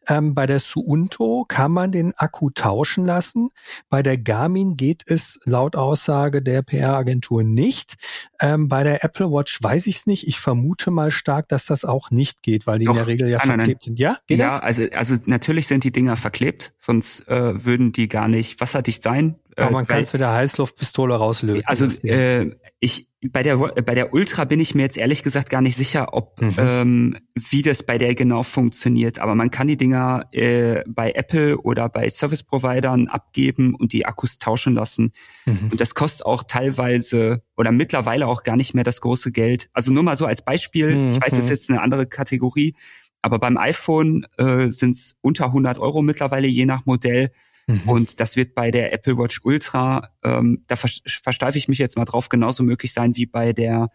Ähm, bei der Suunto kann man den Akku tauschen lassen. Bei der Garmin geht es laut Aussage der PR-Agentur nicht. Ähm, bei der Apple Watch weiß ich es nicht. Ich vermute mal stark, dass das auch nicht geht, weil die Doch, in der Regel ja nein, verklebt nein. sind. Ja, geht ja, das? also also natürlich sind die Dinger verklebt, sonst äh, würden die gar nicht wasserdicht sein. Aber man äh, kann es mit der Heißluftpistole rauslösen. Also äh, ich bei der bei der Ultra bin ich mir jetzt ehrlich gesagt gar nicht sicher, ob mhm. ähm, wie das bei der genau funktioniert. Aber man kann die Dinger äh, bei Apple oder bei Service Providern abgeben und die Akkus tauschen lassen. Mhm. Und das kostet auch teilweise oder mittlerweile auch gar nicht mehr das große Geld. Also nur mal so als Beispiel. Mhm. Ich weiß, das ist jetzt eine andere Kategorie, aber beim iPhone äh, sind es unter 100 Euro mittlerweile je nach Modell. Mhm. Und das wird bei der Apple Watch Ultra, ähm, da versteife ich mich jetzt mal drauf, genauso möglich sein wie bei der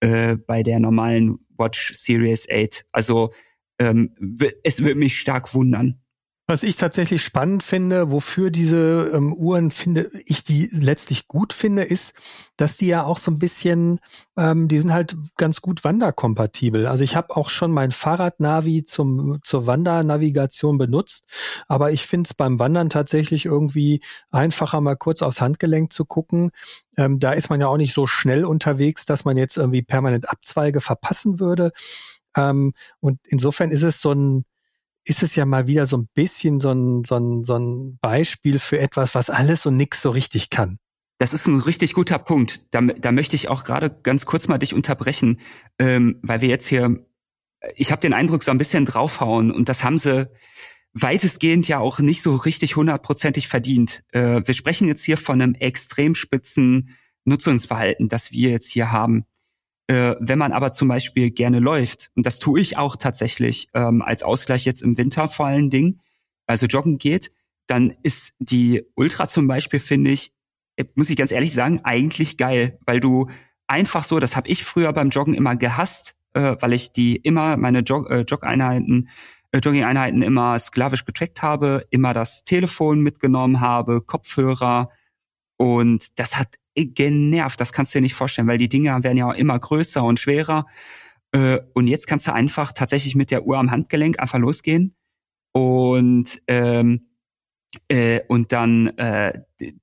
äh, bei der normalen Watch Series 8. Also ähm, es würde mich stark wundern. Was ich tatsächlich spannend finde, wofür diese ähm, Uhren finde, ich die letztlich gut finde, ist, dass die ja auch so ein bisschen, ähm, die sind halt ganz gut wanderkompatibel. Also ich habe auch schon mein Fahrradnavi zum zur Wandernavigation benutzt, aber ich finde es beim Wandern tatsächlich irgendwie einfacher, mal kurz aufs Handgelenk zu gucken. Ähm, da ist man ja auch nicht so schnell unterwegs, dass man jetzt irgendwie permanent Abzweige verpassen würde. Ähm, und insofern ist es so ein ist es ja mal wieder so ein bisschen so ein, so ein, so ein Beispiel für etwas, was alles und nix so richtig kann. Das ist ein richtig guter Punkt. Da, da möchte ich auch gerade ganz kurz mal dich unterbrechen, ähm, weil wir jetzt hier, ich habe den Eindruck, so ein bisschen draufhauen und das haben sie weitestgehend ja auch nicht so richtig hundertprozentig verdient. Äh, wir sprechen jetzt hier von einem extrem spitzen Nutzungsverhalten, das wir jetzt hier haben. Äh, wenn man aber zum Beispiel gerne läuft, und das tue ich auch tatsächlich ähm, als Ausgleich jetzt im Winter vor allen Dingen, also joggen geht, dann ist die Ultra zum Beispiel, finde ich, äh, muss ich ganz ehrlich sagen, eigentlich geil, weil du einfach so, das habe ich früher beim Joggen immer gehasst, äh, weil ich die immer, meine Jog, äh, Jog-Einheiten, äh, Jogging-Einheiten immer sklavisch getrackt habe, immer das Telefon mitgenommen habe, Kopfhörer. Und das hat genervt, das kannst du dir nicht vorstellen, weil die Dinger werden ja immer größer und schwerer. Äh, und jetzt kannst du einfach tatsächlich mit der Uhr am Handgelenk einfach losgehen und ähm, äh, und dann äh,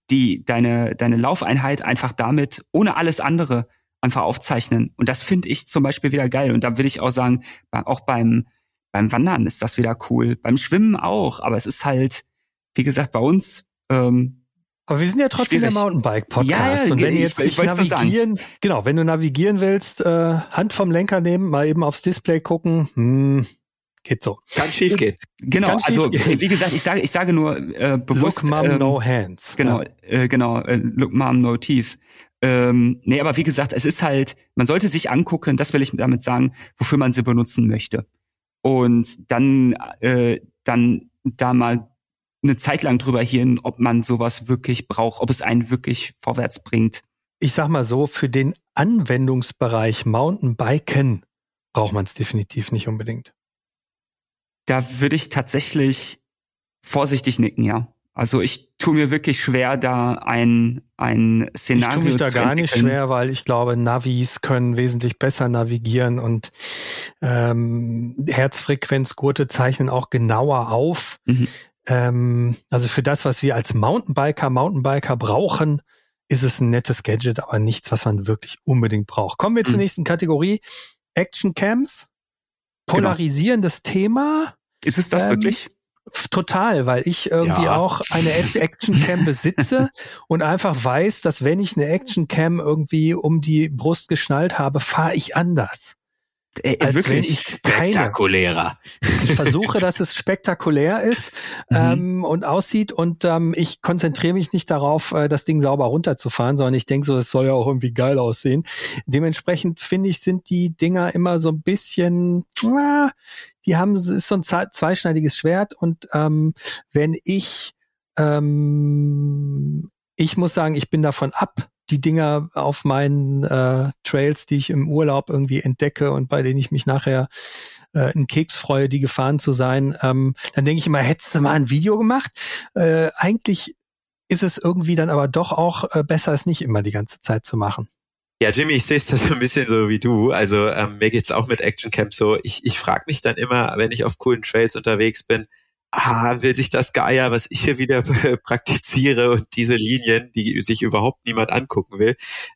die deine deine Laufeinheit einfach damit ohne alles andere einfach aufzeichnen. Und das finde ich zum Beispiel wieder geil. Und da würde ich auch sagen, auch beim beim Wandern ist das wieder cool, beim Schwimmen auch. Aber es ist halt, wie gesagt, bei uns ähm, aber wir sind ja trotzdem Schwierig. der Mountainbike-Podcast. Ja, und wenn jetzt ich, ich navigieren, genau, wenn du navigieren willst, äh, Hand vom Lenker nehmen, mal eben aufs Display gucken, hm, geht so. Kann schief gehen. Genau, Kann also wie gesagt, ich sage, ich sage nur äh, bewusst. Look mom, ähm, no hands. Genau, ja. äh, genau, äh, look mom, no teeth. Ähm, nee, aber wie gesagt, es ist halt, man sollte sich angucken, das will ich damit sagen, wofür man sie benutzen möchte. Und dann, äh, dann da mal eine Zeit lang drüber hin, ob man sowas wirklich braucht, ob es einen wirklich vorwärts bringt. Ich sag mal so, für den Anwendungsbereich Mountainbiken braucht man es definitiv nicht unbedingt. Da würde ich tatsächlich vorsichtig nicken, ja. Also ich tue mir wirklich schwer, da ein, ein Szenario Ich tue mich da gar nicht schwer, weil ich glaube, Navis können wesentlich besser navigieren und ähm, Herzfrequenzgurte zeichnen auch genauer auf. Mhm. Ähm, also für das, was wir als Mountainbiker, Mountainbiker brauchen, ist es ein nettes Gadget, aber nichts, was man wirklich unbedingt braucht. Kommen wir zur mhm. nächsten Kategorie. Action Cams. Genau. Polarisierendes genau. Thema. Ist es das ähm, wirklich? Total, weil ich irgendwie ja. auch eine Action Cam besitze und einfach weiß, dass wenn ich eine Action Cam irgendwie um die Brust geschnallt habe, fahre ich anders. Äh, als wirklich spektakulärer. Ich versuche, dass es spektakulär ist mhm. ähm, und aussieht und ähm, ich konzentriere mich nicht darauf, äh, das Ding sauber runterzufahren, sondern ich denke so, es soll ja auch irgendwie geil aussehen. Dementsprechend finde ich, sind die Dinger immer so ein bisschen, äh, die haben, es ist so ein zweischneidiges Schwert und ähm, wenn ich ähm, ich muss sagen, ich bin davon ab, die Dinger auf meinen äh, Trails, die ich im Urlaub irgendwie entdecke und bei denen ich mich nachher äh, einen Keks freue, die gefahren zu sein, ähm, dann denke ich immer, hättest du mal ein Video gemacht? Äh, eigentlich ist es irgendwie dann aber doch auch äh, besser, es nicht immer die ganze Zeit zu machen. Ja, Jimmy, ich sehe es das so ein bisschen so wie du. Also ähm, mir geht's auch mit Action Camp so. Ich, ich frage mich dann immer, wenn ich auf coolen Trails unterwegs bin, ah, will sich das Geier, was ich hier wieder praktiziere und diese Linien, die sich überhaupt niemand angucken will,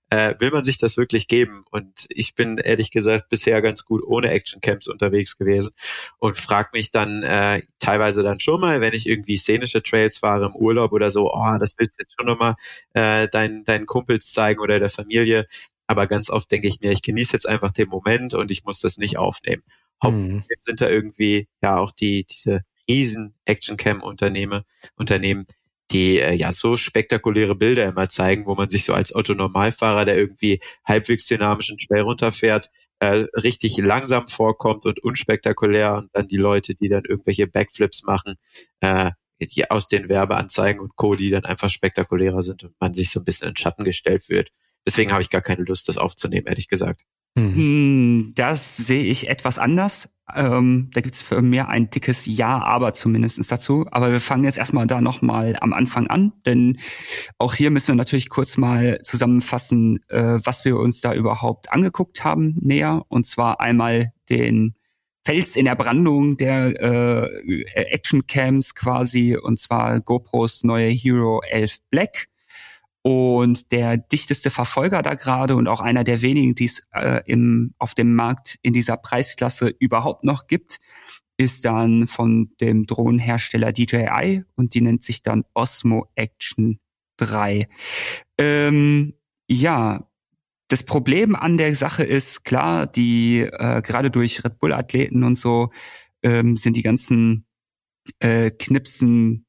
äh, will man sich das wirklich geben? Und ich bin ehrlich gesagt bisher ganz gut ohne Actioncamps unterwegs gewesen und frag mich dann äh, teilweise dann schon mal, wenn ich irgendwie szenische Trails fahre im Urlaub oder so, oh, das willst du jetzt schon nochmal äh, deinen, deinen Kumpels zeigen oder der Familie. Aber ganz oft denke ich mir, ich genieße jetzt einfach den Moment und ich muss das nicht aufnehmen. Hauptsächlich mhm. sind da irgendwie ja auch die diese riesen Action-Cam-Unternehmen, Unternehmen, die äh, ja so spektakuläre Bilder immer zeigen, wo man sich so als Otto-Normalfahrer, der irgendwie halbwegs dynamisch und schnell runterfährt, äh, richtig langsam vorkommt und unspektakulär und dann die Leute, die dann irgendwelche Backflips machen, äh, die aus den Werbeanzeigen und Co., die dann einfach spektakulärer sind und man sich so ein bisschen in Schatten gestellt wird. Deswegen habe ich gar keine Lust, das aufzunehmen, ehrlich gesagt. Mhm. Hm, das sehe ich etwas anders. Ähm, da gibt's für mehr ein dickes Ja, aber zumindestens dazu. Aber wir fangen jetzt erstmal da nochmal am Anfang an, denn auch hier müssen wir natürlich kurz mal zusammenfassen, äh, was wir uns da überhaupt angeguckt haben näher. Und zwar einmal den Fels in der Brandung der äh, Action-Cams quasi, und zwar GoPros neue Hero 11 Black und der dichteste Verfolger da gerade und auch einer der wenigen, die es äh, im, auf dem Markt in dieser Preisklasse überhaupt noch gibt, ist dann von dem Drohnenhersteller DJI und die nennt sich dann Osmo Action 3. Ähm, ja, das Problem an der Sache ist klar, die äh, gerade durch Red Bull Athleten und so ähm, sind die ganzen äh, Knipsen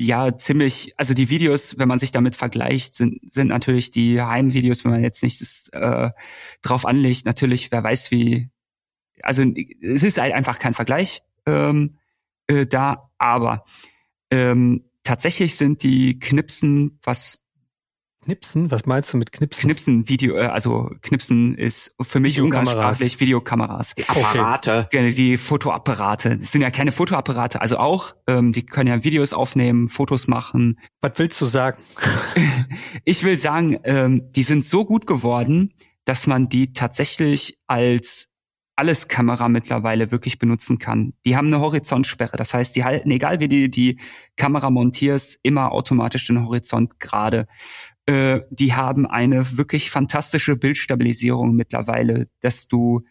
ja ziemlich, also die Videos, wenn man sich damit vergleicht, sind, sind natürlich die Heimvideos, wenn man jetzt nicht das, äh, drauf anlegt, natürlich, wer weiß wie, also es ist halt einfach kein Vergleich ähm, äh, da, aber ähm, tatsächlich sind die Knipsen, was Knipsen? Was meinst du mit Knipsen? Knipsen, Video, äh, also Knipsen ist für mich umgangssprachlich Videokameras. Die Apparate. Okay. Die Fotoapparate. Das sind ja keine Fotoapparate, also auch, ähm, die können ja Videos aufnehmen, Fotos machen. Was willst du sagen? ich will sagen, ähm, die sind so gut geworden, dass man die tatsächlich als alles Kamera mittlerweile wirklich benutzen kann. Die haben eine Horizontsperre. Das heißt, die halten, egal wie du die Kamera montierst, immer automatisch den Horizont gerade. Äh, die haben eine wirklich fantastische Bildstabilisierung mittlerweile, dass du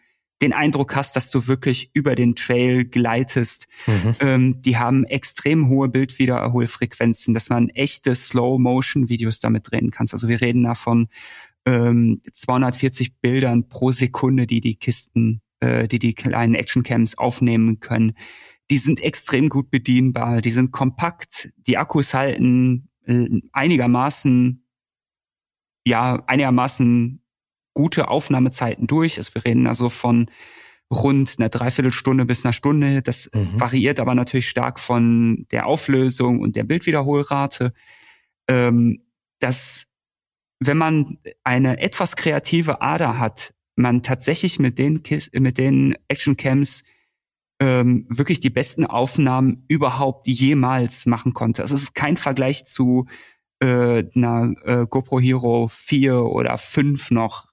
den Eindruck hast, dass du wirklich über den Trail gleitest. Mhm. Ähm, die haben extrem hohe Bildwiedererholfrequenzen, dass man echte Slow-Motion-Videos damit drehen kannst. Also wir reden davon ähm, 240 Bildern pro Sekunde, die die Kisten äh, die die kleinen Actioncams aufnehmen können. Die sind extrem gut bedienbar, die sind kompakt, die Akkus halten äh, einigermaßen, ja, einigermaßen gute Aufnahmezeiten durch. Also wir reden also von rund einer Dreiviertelstunde bis einer Stunde. Das mhm. variiert aber natürlich stark von der Auflösung und der Bildwiederholrate. Ähm, dass wenn man eine etwas kreative Ader hat, man tatsächlich mit den, Kis mit den Actioncams ähm, wirklich die besten Aufnahmen überhaupt jemals machen konnte. Also es ist kein Vergleich zu äh, einer äh, GoPro Hero 4 oder 5 noch.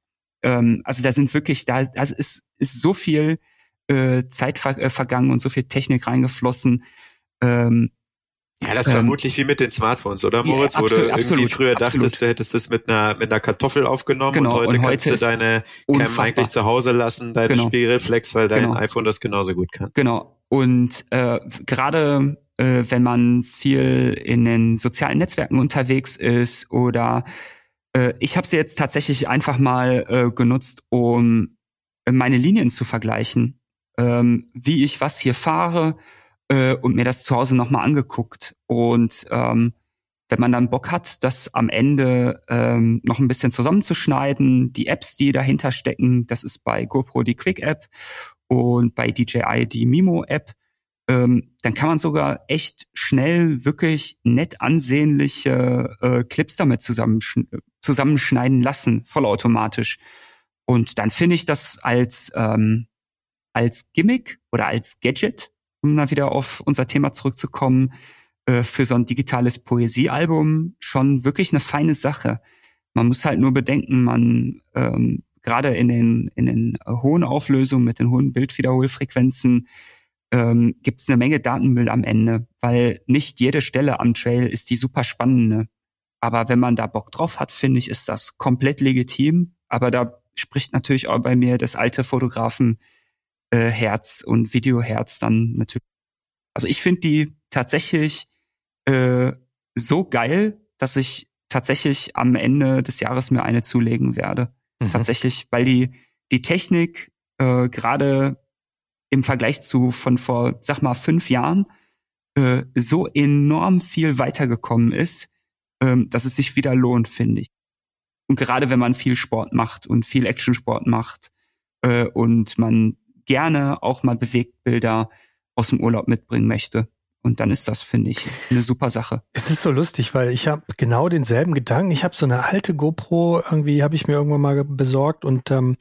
Ähm, also da sind wirklich, da also ist, ist so viel äh, Zeit ver äh, vergangen und so viel Technik reingeflossen. Ähm, ja, das ist ähm, vermutlich wie mit den Smartphones, oder Moritz? Ja, absolut, wo du irgendwie absolut, früher dachtest, absolut. du hättest es mit einer, mit einer Kartoffel aufgenommen genau, und heute, und heute kannst du deine Cam eigentlich zu Hause lassen, deine genau. Spiegelreflex, weil dein genau. iPhone das genauso gut kann. Genau. Und äh, gerade äh, wenn man viel in den sozialen Netzwerken unterwegs ist oder äh, ich habe sie jetzt tatsächlich einfach mal äh, genutzt, um meine Linien zu vergleichen, ähm, wie ich was hier fahre, äh, und mir das zu Hause nochmal angeguckt. Und ähm, wenn man dann Bock hat, das am Ende ähm, noch ein bisschen zusammenzuschneiden, die Apps, die dahinter stecken, das ist bei GoPro die Quick App und bei DJI die Mimo App, ähm, dann kann man sogar echt schnell wirklich nett ansehnliche äh, Clips damit zusammensch zusammenschneiden lassen, vollautomatisch. Und dann finde ich das als ähm, als Gimmick oder als Gadget um dann wieder auf unser Thema zurückzukommen, äh, für so ein digitales Poesiealbum schon wirklich eine feine Sache. Man muss halt nur bedenken, man ähm, gerade in den, in den hohen Auflösungen mit den hohen Bildwiederholfrequenzen ähm, gibt es eine Menge Datenmüll am Ende, weil nicht jede Stelle am Trail ist die super spannende. Aber wenn man da Bock drauf hat, finde ich, ist das komplett legitim. Aber da spricht natürlich auch bei mir das alte Fotografen äh, Herz und Videoherz dann natürlich. Also ich finde die tatsächlich äh, so geil, dass ich tatsächlich am Ende des Jahres mir eine zulegen werde. Mhm. Tatsächlich, weil die die Technik äh, gerade im Vergleich zu von vor, sag mal, fünf Jahren äh, so enorm viel weitergekommen ist, ähm, dass es sich wieder lohnt, finde ich. Und gerade wenn man viel Sport macht und viel Actionsport macht äh, und man gerne auch mal Bewegtbilder aus dem Urlaub mitbringen möchte. Und dann ist das, finde ich, eine super Sache. Es ist so lustig, weil ich habe genau denselben Gedanken. Ich habe so eine alte GoPro, irgendwie habe ich mir irgendwann mal besorgt und ähm,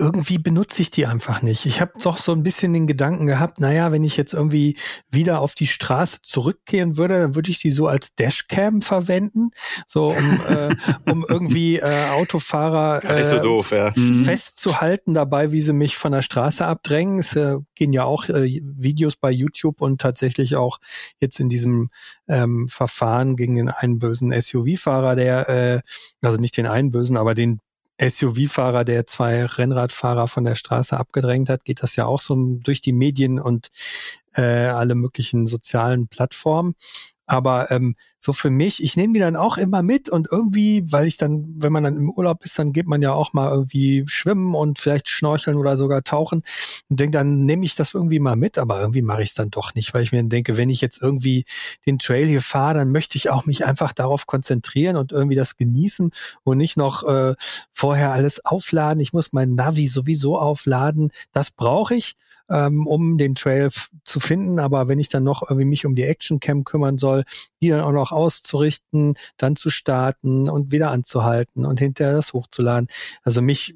irgendwie benutze ich die einfach nicht. Ich habe doch so ein bisschen den Gedanken gehabt, naja, wenn ich jetzt irgendwie wieder auf die Straße zurückkehren würde, dann würde ich die so als Dashcam verwenden, so um, äh, um irgendwie äh, Autofahrer äh, so doof, ja. Mhm. festzuhalten dabei, wie sie mich von der Straße abdrängen. Es äh, gehen ja auch äh, Videos bei YouTube und tatsächlich auch jetzt in diesem ähm, Verfahren gegen den einen bösen SUV-Fahrer, der, äh, also nicht den einen bösen, aber den SUV-Fahrer, der zwei Rennradfahrer von der Straße abgedrängt hat, geht das ja auch so durch die Medien und äh, alle möglichen sozialen Plattformen. Aber ähm, so für mich, ich nehme die dann auch immer mit und irgendwie, weil ich dann, wenn man dann im Urlaub ist, dann geht man ja auch mal irgendwie schwimmen und vielleicht schnorcheln oder sogar tauchen und denke, dann nehme ich das irgendwie mal mit, aber irgendwie mache ich es dann doch nicht, weil ich mir dann denke, wenn ich jetzt irgendwie den Trail hier fahre, dann möchte ich auch mich einfach darauf konzentrieren und irgendwie das genießen und nicht noch äh, vorher alles aufladen. Ich muss mein Navi sowieso aufladen. Das brauche ich ähm, um den Trail zu finden. Aber wenn ich dann noch irgendwie mich um die Action Cam kümmern soll, die dann auch noch auszurichten, dann zu starten und wieder anzuhalten und hinterher das hochzuladen. Also mich,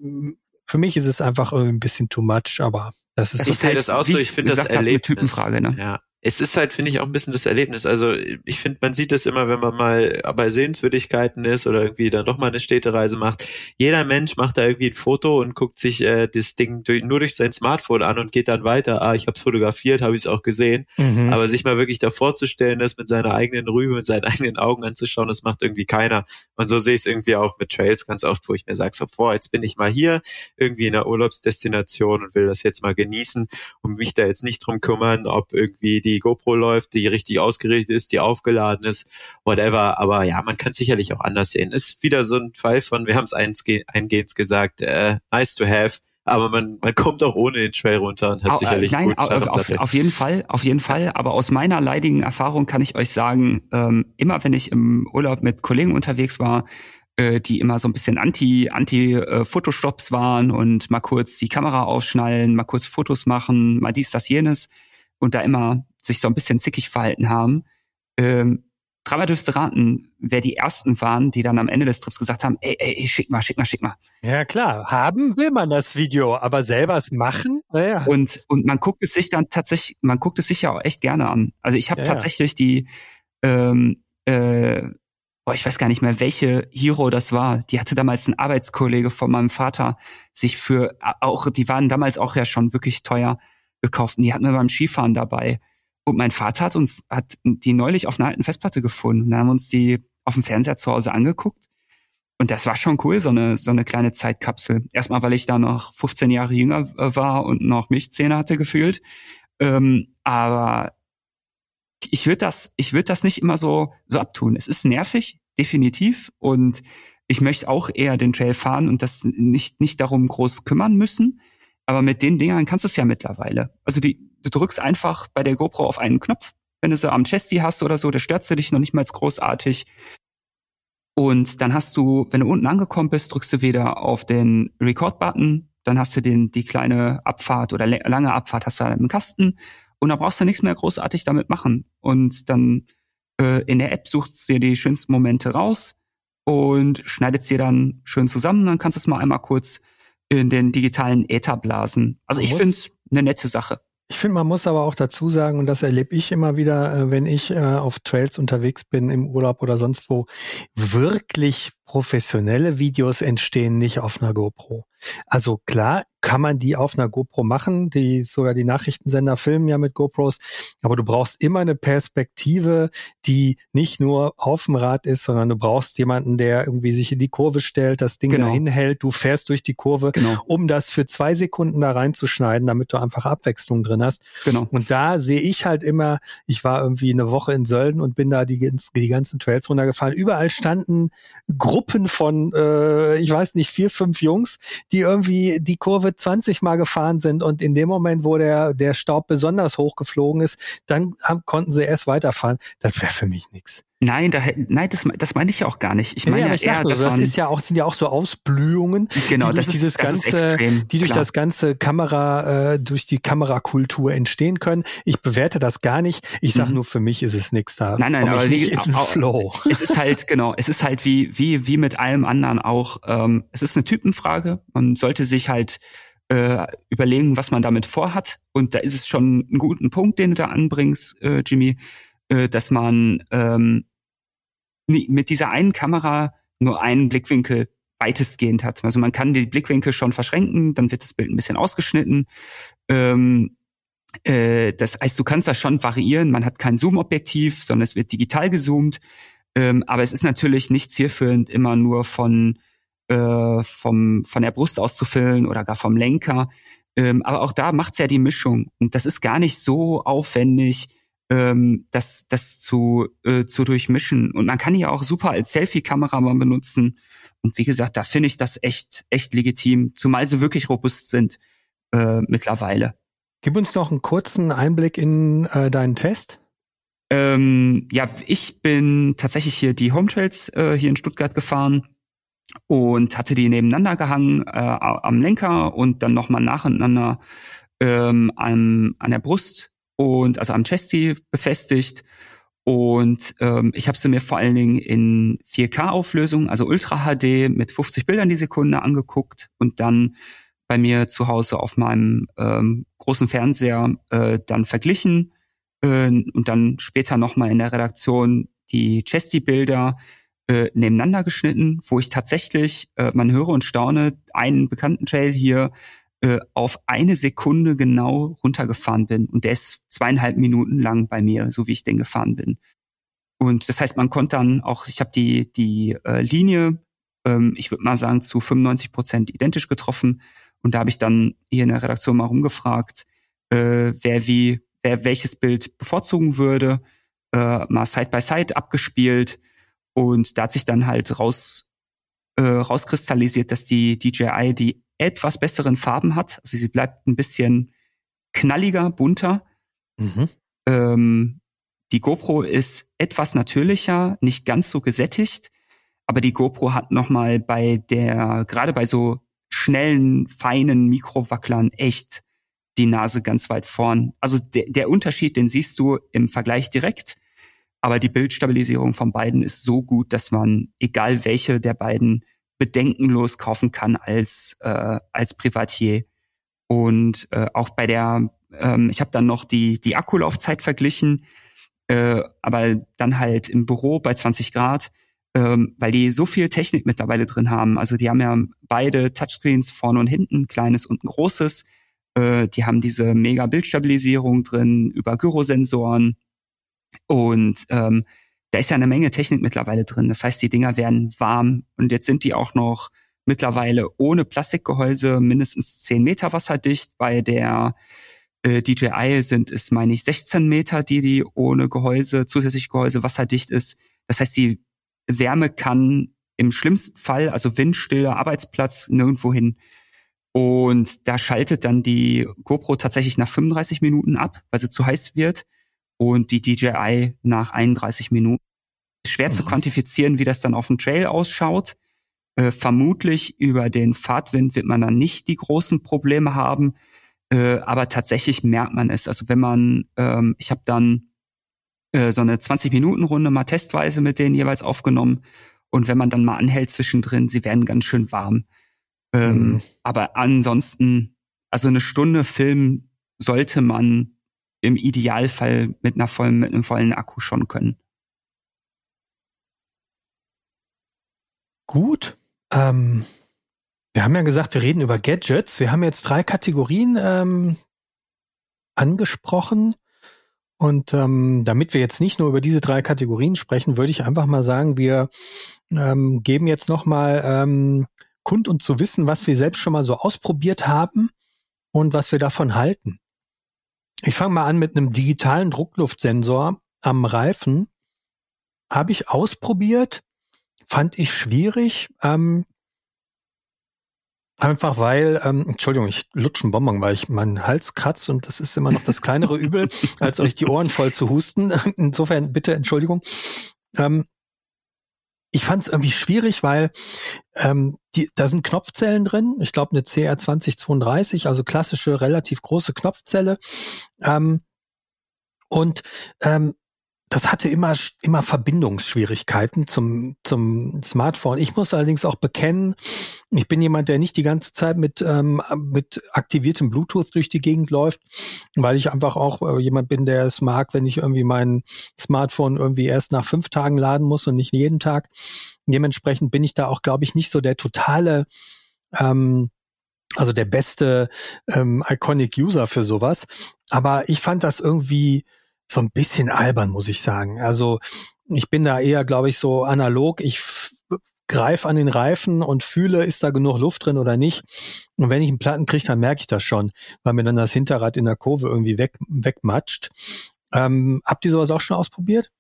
für mich ist es einfach irgendwie ein bisschen too much, aber das ist ich sehe das auch so. Ich finde das Erlebnis. Typenfrage, ne? Ja es ist halt, finde ich, auch ein bisschen das Erlebnis. Also ich finde, man sieht das immer, wenn man mal bei Sehenswürdigkeiten ist oder irgendwie dann doch mal eine Städtereise macht. Jeder Mensch macht da irgendwie ein Foto und guckt sich äh, das Ding durch, nur durch sein Smartphone an und geht dann weiter. Ah, ich habe es fotografiert, habe ich es auch gesehen. Mhm. Aber sich mal wirklich davor zu stellen, das mit seiner eigenen Rübe, mit seinen eigenen Augen anzuschauen, das macht irgendwie keiner. Und so sehe ich es irgendwie auch mit Trails ganz oft, wo ich mir sage, so vor, jetzt bin ich mal hier irgendwie in einer Urlaubsdestination und will das jetzt mal genießen und mich da jetzt nicht drum kümmern, ob irgendwie die die GoPro läuft, die richtig ausgerichtet ist, die aufgeladen ist, whatever. Aber ja, man kann sicherlich auch anders sehen. Ist wieder so ein Fall von, wir haben es eingehend gesagt, äh, nice to have. Aber man, man kommt auch ohne den Trail runter und hat au, sicherlich äh, nein, auf, auf, auf, jeden Fall, auf jeden Fall. Aber aus meiner leidigen Erfahrung kann ich euch sagen, ähm, immer wenn ich im Urlaub mit Kollegen unterwegs war, äh, die immer so ein bisschen anti anti äh, Fotostops waren und mal kurz die Kamera aufschnallen, mal kurz Fotos machen, mal dies das jenes und da immer sich so ein bisschen zickig verhalten haben. Ähm, dreimal dürfte raten, wer die ersten waren, die dann am Ende des Trips gesagt haben, ey, ey, schick mal, schick mal, schick mal. Ja klar, haben will man das Video, aber selber es machen? Ja. Und, und man guckt es sich dann tatsächlich, man guckt es sich ja auch echt gerne an. Also ich habe ja, tatsächlich die, ähm, äh, boah, ich weiß gar nicht mehr, welche Hero das war. Die hatte damals ein Arbeitskollege von meinem Vater sich für, auch, die waren damals auch ja schon wirklich teuer gekauft und die hatten wir beim Skifahren dabei. Und mein Vater hat uns, hat die neulich auf einer alten Festplatte gefunden. Und dann haben wir uns die auf dem Fernseher zu Hause angeguckt. Und das war schon cool, so eine, so eine kleine Zeitkapsel. Erstmal, weil ich da noch 15 Jahre jünger äh, war und noch Milchzähne hatte gefühlt. Ähm, aber ich würde das, ich würde das nicht immer so, so abtun. Es ist nervig, definitiv. Und ich möchte auch eher den Trail fahren und das nicht, nicht darum groß kümmern müssen. Aber mit den Dingern kannst du es ja mittlerweile. Also die, du drückst einfach bei der GoPro auf einen Knopf, wenn du sie am Chesty hast oder so, da stört sie dich noch nicht mal großartig. Und dann hast du, wenn du unten angekommen bist, drückst du wieder auf den Record-Button, dann hast du den, die kleine Abfahrt oder lange Abfahrt hast du im Kasten und dann brauchst du nichts mehr großartig damit machen. Und dann äh, in der App suchst du dir die schönsten Momente raus und schneidet sie dann schön zusammen. Dann kannst du es mal einmal kurz in den digitalen Äther blasen. Also ich finde es eine nette Sache. Ich finde, man muss aber auch dazu sagen, und das erlebe ich immer wieder, äh, wenn ich äh, auf Trails unterwegs bin, im Urlaub oder sonst wo, wirklich professionelle Videos entstehen nicht auf einer GoPro. Also klar, kann man die auf einer GoPro machen, die sogar die Nachrichtensender filmen ja mit GoPros, aber du brauchst immer eine Perspektive, die nicht nur auf dem Rad ist, sondern du brauchst jemanden, der irgendwie sich in die Kurve stellt, das Ding genau. dahin hält, du fährst durch die Kurve, genau. um das für zwei Sekunden da reinzuschneiden, damit du einfach Abwechslung drin hast. Genau. Und da sehe ich halt immer, ich war irgendwie eine Woche in Sölden und bin da die, die ganzen Trails runtergefahren. Überall standen Gruppen von, äh, ich weiß nicht, vier, fünf Jungs, die irgendwie die Kurve 20 Mal gefahren sind und in dem Moment, wo der, der Staub besonders hoch geflogen ist, dann haben, konnten sie erst weiterfahren. Das wäre für mich nichts. Nein, da, nein, das, das meine ich ja auch gar nicht. Ich meine ja, ja, ich eher, sag, das ist ja auch, sind ja auch so Ausblühungen, genau, die durch das dieses ist, das ganze, die durch klar. das ganze Kamera, äh, durch die Kamerakultur entstehen können. Ich bewerte das gar nicht. Ich sag mhm. nur, für mich ist es nichts da. Nein, nein, aber wie, Flow. Es ist halt genau, es ist halt wie wie wie mit allem anderen auch. Ähm, es ist eine Typenfrage. Man sollte sich halt äh, überlegen, was man damit vorhat. Und da ist es schon ein guter Punkt, den du da anbringst, äh, Jimmy, äh, dass man ähm, mit dieser einen Kamera nur einen Blickwinkel weitestgehend hat. Also man kann die Blickwinkel schon verschränken, dann wird das Bild ein bisschen ausgeschnitten. Ähm, äh, das heißt, du kannst das schon variieren. Man hat kein Zoom-Objektiv, sondern es wird digital gezoomt. Ähm, aber es ist natürlich nicht zielführend, immer nur von äh, vom von der Brust auszufüllen oder gar vom Lenker. Ähm, aber auch da macht's ja die Mischung und das ist gar nicht so aufwendig, ähm, das das zu äh, zu durchmischen. Und man kann ja auch super als Selfie-Kamera mal benutzen. Und wie gesagt, da finde ich das echt echt legitim, zumal sie wirklich robust sind äh, mittlerweile. Gib uns noch einen kurzen Einblick in äh, deinen Test. Ähm, ja, ich bin tatsächlich hier die Home Trails äh, hier in Stuttgart gefahren und hatte die nebeneinander gehangen äh, am Lenker und dann nochmal nacheinander ähm, an, an der Brust und also am Chesty befestigt. Und ähm, ich habe sie mir vor allen Dingen in 4K-Auflösung, also Ultra HD mit 50 Bildern die Sekunde angeguckt und dann bei mir zu Hause auf meinem ähm, großen Fernseher äh, dann verglichen äh, und dann später nochmal in der Redaktion die Chesty-Bilder äh, nebeneinander geschnitten, wo ich tatsächlich, äh, man höre und staune, einen bekannten Trail hier äh, auf eine Sekunde genau runtergefahren bin. Und der ist zweieinhalb Minuten lang bei mir, so wie ich den gefahren bin. Und das heißt, man konnte dann auch, ich habe die, die äh, Linie, ähm, ich würde mal sagen, zu 95 Prozent identisch getroffen. Und da habe ich dann hier in der Redaktion mal rumgefragt, äh, wer wie, wer welches Bild bevorzugen würde, äh, mal Side by Side abgespielt. Und da hat sich dann halt raus, äh, rauskristallisiert, dass die DJI die etwas besseren Farben hat. Also sie bleibt ein bisschen knalliger, bunter. Mhm. Ähm, die GoPro ist etwas natürlicher, nicht ganz so gesättigt, aber die GoPro hat nochmal bei der, gerade bei so schnellen, feinen Mikrowacklern echt die Nase ganz weit vorn. Also der, der Unterschied, den siehst du im Vergleich direkt, aber die Bildstabilisierung von beiden ist so gut, dass man, egal welche der beiden, bedenkenlos kaufen kann als, äh, als Privatier. Und äh, auch bei der, ähm, ich habe dann noch die, die Akkulaufzeit verglichen, äh, aber dann halt im Büro bei 20 Grad ähm, weil die so viel Technik mittlerweile drin haben. Also die haben ja beide Touchscreens vorne und hinten, kleines und ein großes. Äh, die haben diese mega Bildstabilisierung drin über Gyrosensoren und ähm, da ist ja eine Menge Technik mittlerweile drin. Das heißt, die Dinger werden warm und jetzt sind die auch noch mittlerweile ohne Plastikgehäuse mindestens 10 Meter wasserdicht. Bei der äh, DJI sind es, meine ich, 16 Meter, die die ohne Gehäuse, zusätzlich Gehäuse wasserdicht ist. Das heißt, die Wärme kann im schlimmsten Fall, also windstiller Arbeitsplatz, nirgendwo hin. Und da schaltet dann die GoPro tatsächlich nach 35 Minuten ab, weil sie zu heiß wird. Und die DJI nach 31 Minuten. Schwer mhm. zu quantifizieren, wie das dann auf dem Trail ausschaut. Äh, vermutlich über den Fahrtwind wird man dann nicht die großen Probleme haben. Äh, aber tatsächlich merkt man es. Also wenn man, ähm, ich habe dann äh, so eine 20-Minuten-Runde mal testweise mit denen jeweils aufgenommen. Und wenn man dann mal anhält zwischendrin, sie werden ganz schön warm. Ähm, mhm. Aber ansonsten, also eine Stunde Film sollte man im Idealfall mit einer vollen, mit einem vollen Akku schon können. Gut. Ähm, wir haben ja gesagt, wir reden über Gadgets. Wir haben jetzt drei Kategorien ähm, angesprochen. Und ähm, damit wir jetzt nicht nur über diese drei Kategorien sprechen, würde ich einfach mal sagen, wir ähm, geben jetzt nochmal ähm, kund und zu wissen, was wir selbst schon mal so ausprobiert haben und was wir davon halten. Ich fange mal an mit einem digitalen Druckluftsensor am Reifen. Habe ich ausprobiert, fand ich schwierig. Ähm, Einfach weil, ähm, Entschuldigung, ich lutsche einen Bonbon, weil ich meinen Hals kratzt und das ist immer noch das kleinere Übel, als euch die Ohren voll zu husten. Insofern bitte Entschuldigung. Ähm, ich fand es irgendwie schwierig, weil ähm, die, da sind Knopfzellen drin. Ich glaube eine CR2032, also klassische, relativ große Knopfzelle. Ähm, und ähm, das hatte immer, immer Verbindungsschwierigkeiten zum, zum Smartphone. Ich muss allerdings auch bekennen, ich bin jemand, der nicht die ganze Zeit mit, ähm, mit aktiviertem Bluetooth durch die Gegend läuft, weil ich einfach auch äh, jemand bin, der es mag, wenn ich irgendwie mein Smartphone irgendwie erst nach fünf Tagen laden muss und nicht jeden Tag. Dementsprechend bin ich da auch, glaube ich, nicht so der totale, ähm, also der beste ähm, Iconic User für sowas. Aber ich fand das irgendwie so ein bisschen albern, muss ich sagen. Also ich bin da eher, glaube ich, so analog. Ich greife an den Reifen und fühle, ist da genug Luft drin oder nicht. Und wenn ich einen Platten kriege, dann merke ich das schon, weil mir dann das Hinterrad in der Kurve irgendwie weg, wegmatscht. Ähm, habt ihr sowas auch schon ausprobiert?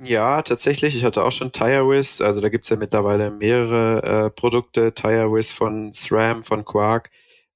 Ja, tatsächlich. Ich hatte auch schon TireWiz. Also da gibt's ja mittlerweile mehrere äh, Produkte. TireWiz von SRAM, von Quark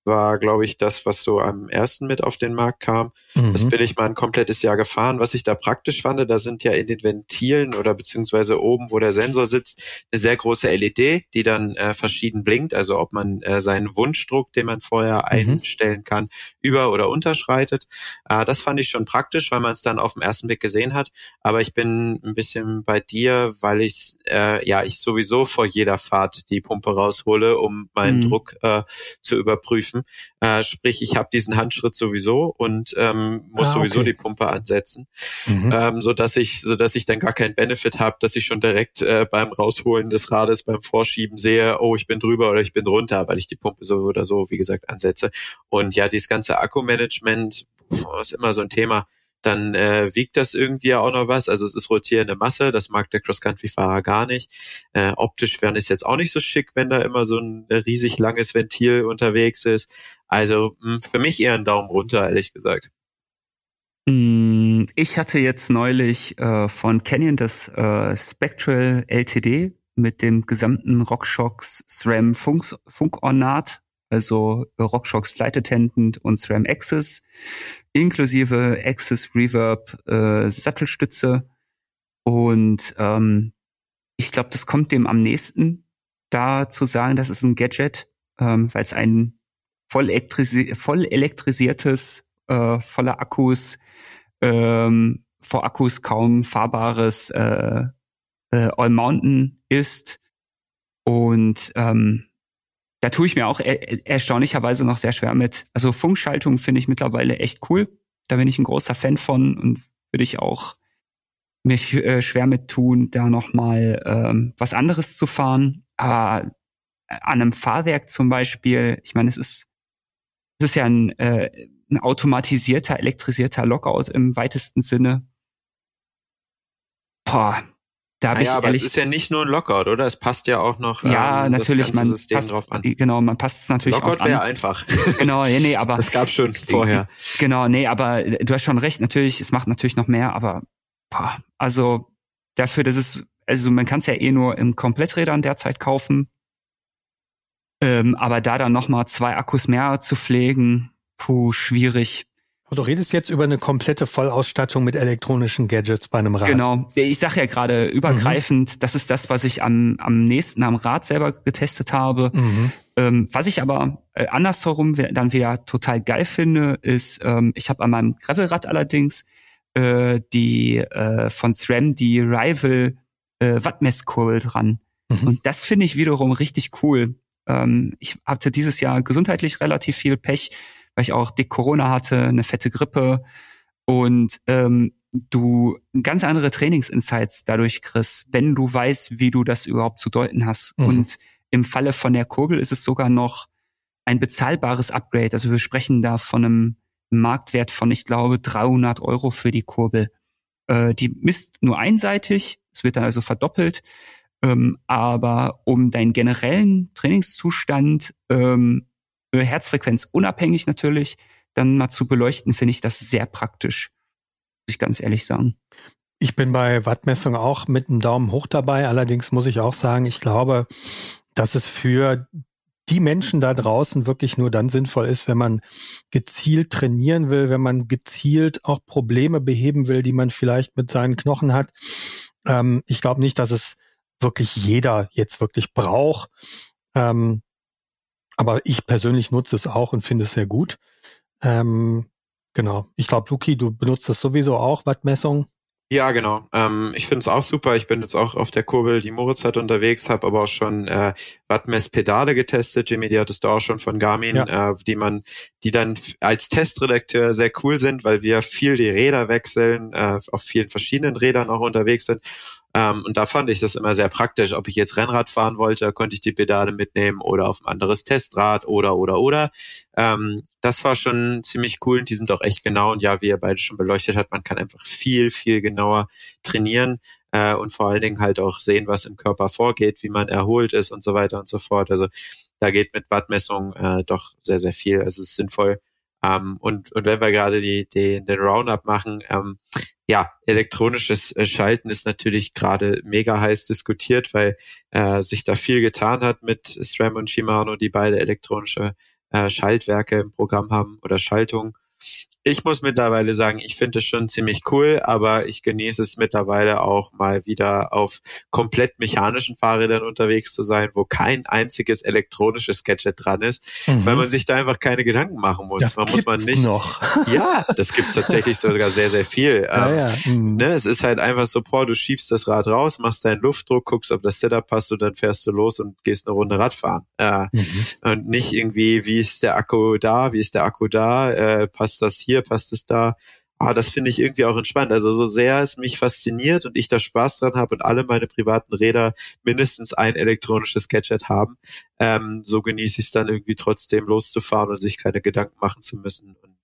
war, glaube ich, das, was so am ersten mit auf den Markt kam. Mhm. Das bin ich mal ein komplettes Jahr gefahren. Was ich da praktisch fand, da sind ja in den Ventilen oder beziehungsweise oben, wo der Sensor sitzt, eine sehr große LED, die dann äh, verschieden blinkt. Also ob man äh, seinen Wunschdruck, den man vorher mhm. einstellen kann, über- oder unterschreitet. Äh, das fand ich schon praktisch, weil man es dann auf den ersten Blick gesehen hat. Aber ich bin ein bisschen bei dir, weil ich äh, ja ich sowieso vor jeder Fahrt die Pumpe raushole, um meinen mhm. Druck äh, zu überprüfen. Äh, sprich, ich habe diesen Handschritt sowieso und ähm, ähm, muss ah, sowieso die Pumpe ansetzen, mhm. ähm, so dass ich, so dass ich dann gar keinen Benefit habe, dass ich schon direkt äh, beim Rausholen des Rades, beim Vorschieben sehe, oh, ich bin drüber oder ich bin drunter, weil ich die Pumpe so oder so, wie gesagt, ansetze. Und ja, dieses ganze Akkumanagement ist immer so ein Thema dann äh, wiegt das irgendwie auch noch was. Also es ist rotierende Masse, das mag der Cross-Country-Fahrer gar nicht. Äh, optisch wäre es jetzt auch nicht so schick, wenn da immer so ein riesig langes Ventil unterwegs ist. Also mh, hm, für mich eher ein Daumen runter, ehrlich gesagt. Mm, ich hatte jetzt neulich äh, von Canyon das äh, Spectral LTD mit dem gesamten RockShox SRAM Funk, Funkornat, also RockShox Flight Attendant und SRAM Access, inklusive Access Reverb äh, Sattelstütze. Und ähm, ich glaube, das kommt dem am nächsten, da zu sagen, das ist ein Gadget, ähm, weil es ein voll, elektrisi voll elektrisiertes, äh, voller Akkus, ähm, vor Akkus kaum fahrbares äh, äh, All Mountain ist. Und ähm, da tue ich mir auch er erstaunlicherweise noch sehr schwer mit. Also Funkschaltung finde ich mittlerweile echt cool. Da bin ich ein großer Fan von und würde ich auch mich äh, schwer mit tun, da nochmal ähm, was anderes zu fahren. Aber an einem Fahrwerk zum Beispiel, ich meine, es ist, es ist ja ein äh, ein automatisierter, elektrisierter Lockout im weitesten Sinne. Boah, da naja, aber es ist ja nicht nur ein Lockout, oder? Es passt ja auch noch ja ähm, natürlich man System passt, drauf an. Genau, man passt es natürlich Lockout auch an. wäre einfach. Genau, nee, nee, aber das gab schon vorher. Genau, nee, aber du hast schon recht. Natürlich, es macht natürlich noch mehr, aber boah, also dafür, dass es also man kann es ja eh nur in Kompletträdern derzeit kaufen. Ähm, aber da dann noch mal zwei Akkus mehr zu pflegen, puh, schwierig. Und du redest jetzt über eine komplette Vollausstattung mit elektronischen Gadgets bei einem Rad. Genau. Ich sage ja gerade übergreifend, mhm. das ist das, was ich am, am nächsten am Rad selber getestet habe. Mhm. Ähm, was ich aber äh, andersherum dann wieder total geil finde, ist, ähm, ich habe an meinem Gravelrad allerdings äh, die äh, von SRAM die Rival äh, Wattmesskurbel dran. Mhm. Und das finde ich wiederum richtig cool. Ähm, ich hatte dieses Jahr gesundheitlich relativ viel Pech weil ich auch dick Corona hatte, eine fette Grippe und ähm, du ganz andere Trainingsinsights dadurch kriegst, wenn du weißt, wie du das überhaupt zu deuten hast. Mhm. Und im Falle von der Kurbel ist es sogar noch ein bezahlbares Upgrade. Also wir sprechen da von einem Marktwert von, ich glaube, 300 Euro für die Kurbel. Äh, die misst nur einseitig, es wird dann also verdoppelt. Ähm, aber um deinen generellen Trainingszustand ähm, Herzfrequenz unabhängig natürlich, dann mal zu beleuchten, finde ich das sehr praktisch. Muss ich ganz ehrlich sagen. Ich bin bei Wattmessung auch mit einem Daumen hoch dabei. Allerdings muss ich auch sagen, ich glaube, dass es für die Menschen da draußen wirklich nur dann sinnvoll ist, wenn man gezielt trainieren will, wenn man gezielt auch Probleme beheben will, die man vielleicht mit seinen Knochen hat. Ähm, ich glaube nicht, dass es wirklich jeder jetzt wirklich braucht. Ähm, aber ich persönlich nutze es auch und finde es sehr gut. Ähm, genau. Ich glaube, Luki, du benutzt es sowieso auch, Wattmessung. Ja, genau. Ähm, ich finde es auch super. Ich bin jetzt auch auf der Kurbel, die Moritz hat unterwegs, habe aber auch schon äh, Wattmess-Pedale getestet. Jimmy, die hattest du auch schon von Garmin, ja. äh, die man, die dann als Testredakteur sehr cool sind, weil wir viel die Räder wechseln, äh, auf vielen verschiedenen Rädern auch unterwegs sind. Ähm, und da fand ich das immer sehr praktisch. Ob ich jetzt Rennrad fahren wollte, konnte ich die Pedale mitnehmen oder auf ein anderes Testrad oder, oder, oder. Ähm, das war schon ziemlich cool und die sind auch echt genau. Und ja, wie ihr beide schon beleuchtet hat, man kann einfach viel, viel genauer trainieren äh, und vor allen Dingen halt auch sehen, was im Körper vorgeht, wie man erholt ist und so weiter und so fort. Also da geht mit Wattmessung äh, doch sehr, sehr viel. Also es ist sinnvoll. Ähm, und, und wenn wir gerade die, die, den Roundup machen, ähm, ja, elektronisches äh, Schalten ist natürlich gerade mega heiß diskutiert, weil äh, sich da viel getan hat mit SRAM und Shimano, die beide elektronische äh, Schaltwerke im Programm haben oder Schaltung ich muss mittlerweile sagen, ich finde es schon ziemlich cool, aber ich genieße es mittlerweile auch mal wieder auf komplett mechanischen Fahrrädern unterwegs zu sein, wo kein einziges elektronisches Gadget dran ist, mhm. weil man sich da einfach keine Gedanken machen muss. Das man muss man nicht. Noch. Ja, das gibt's tatsächlich sogar sehr, sehr viel. Ja, ähm, ja. Mhm. Ne, es ist halt einfach so, boah, du schiebst das Rad raus, machst deinen Luftdruck, guckst, ob das Setup passt und dann fährst du los und gehst eine Runde Radfahren. Äh, mhm. Und nicht irgendwie, wie ist der Akku da, wie ist der Akku da, äh, passt das hier hier, passt es da. Ah, das finde ich irgendwie auch entspannt. Also so sehr es mich fasziniert und ich da Spaß dran habe und alle meine privaten Räder mindestens ein elektronisches Gadget haben, ähm, so genieße ich es dann irgendwie trotzdem loszufahren und sich keine Gedanken machen zu müssen. Und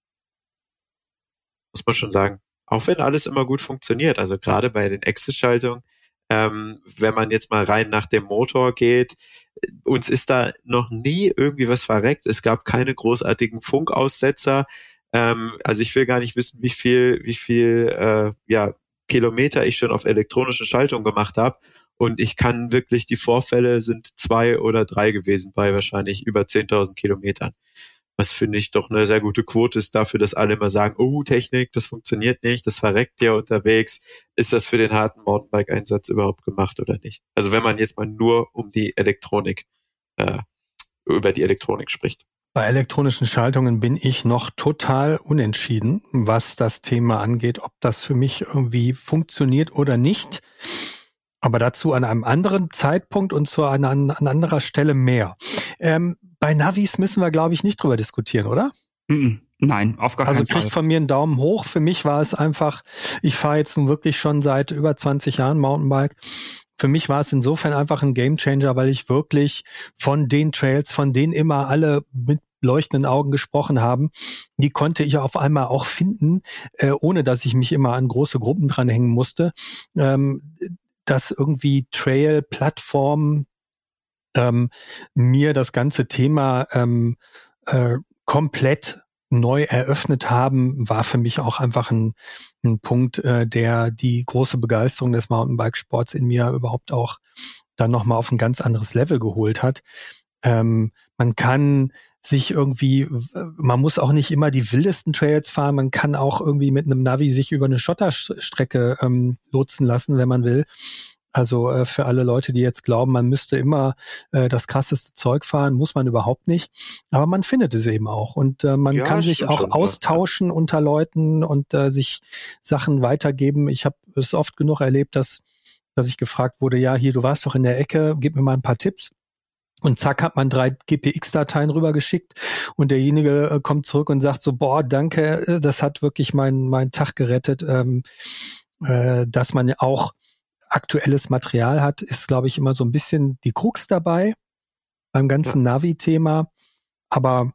muss man schon sagen, auch wenn alles immer gut funktioniert, also gerade bei den Access-Schaltungen, ähm, wenn man jetzt mal rein nach dem Motor geht, uns ist da noch nie irgendwie was verreckt. Es gab keine großartigen Funkaussetzer. Ähm, also ich will gar nicht wissen, wie viel, wie viel äh, ja, Kilometer ich schon auf elektronischen Schaltung gemacht habe. Und ich kann wirklich, die Vorfälle sind zwei oder drei gewesen bei wahrscheinlich über 10.000 Kilometern. Was finde ich doch eine sehr gute Quote ist dafür, dass alle immer sagen, oh, Technik, das funktioniert nicht, das verreckt ja unterwegs. Ist das für den harten Mountainbike-Einsatz überhaupt gemacht oder nicht? Also wenn man jetzt mal nur um die Elektronik, äh, über die Elektronik spricht. Bei elektronischen Schaltungen bin ich noch total unentschieden, was das Thema angeht, ob das für mich irgendwie funktioniert oder nicht. Aber dazu an einem anderen Zeitpunkt und zu einer an, an anderer Stelle mehr. Ähm, bei Navis müssen wir, glaube ich, nicht drüber diskutieren, oder? Nein, auf gar also keinen Fall. Also kriegt von mir einen Daumen hoch. Für mich war es einfach, ich fahre jetzt nun wirklich schon seit über 20 Jahren Mountainbike für mich war es insofern einfach ein Gamechanger, weil ich wirklich von den Trails, von denen immer alle mit leuchtenden Augen gesprochen haben, die konnte ich auf einmal auch finden, äh, ohne dass ich mich immer an große Gruppen dranhängen musste. Ähm, dass irgendwie Trail, Plattformen ähm, mir das ganze Thema ähm, äh, komplett neu eröffnet haben, war für mich auch einfach ein, ein Punkt, äh, der die große Begeisterung des Mountainbike-Sports in mir überhaupt auch dann nochmal auf ein ganz anderes Level geholt hat. Ähm, man kann sich irgendwie, man muss auch nicht immer die wildesten Trails fahren, man kann auch irgendwie mit einem Navi sich über eine Schotterstrecke ähm, lotsen lassen, wenn man will. Also äh, für alle Leute, die jetzt glauben, man müsste immer äh, das krasseste Zeug fahren, muss man überhaupt nicht. Aber man findet es eben auch. Und äh, man ja, kann sich auch schon, austauschen ja. unter Leuten und äh, sich Sachen weitergeben. Ich habe es oft genug erlebt, dass, dass ich gefragt wurde, ja, hier, du warst doch in der Ecke, gib mir mal ein paar Tipps. Und zack, hat man drei GPX-Dateien rübergeschickt und derjenige äh, kommt zurück und sagt so, boah, danke, äh, das hat wirklich meinen mein Tag gerettet, ähm, äh, dass man auch aktuelles Material hat, ist, glaube ich, immer so ein bisschen die Krux dabei beim ganzen ja. Navi-Thema. Aber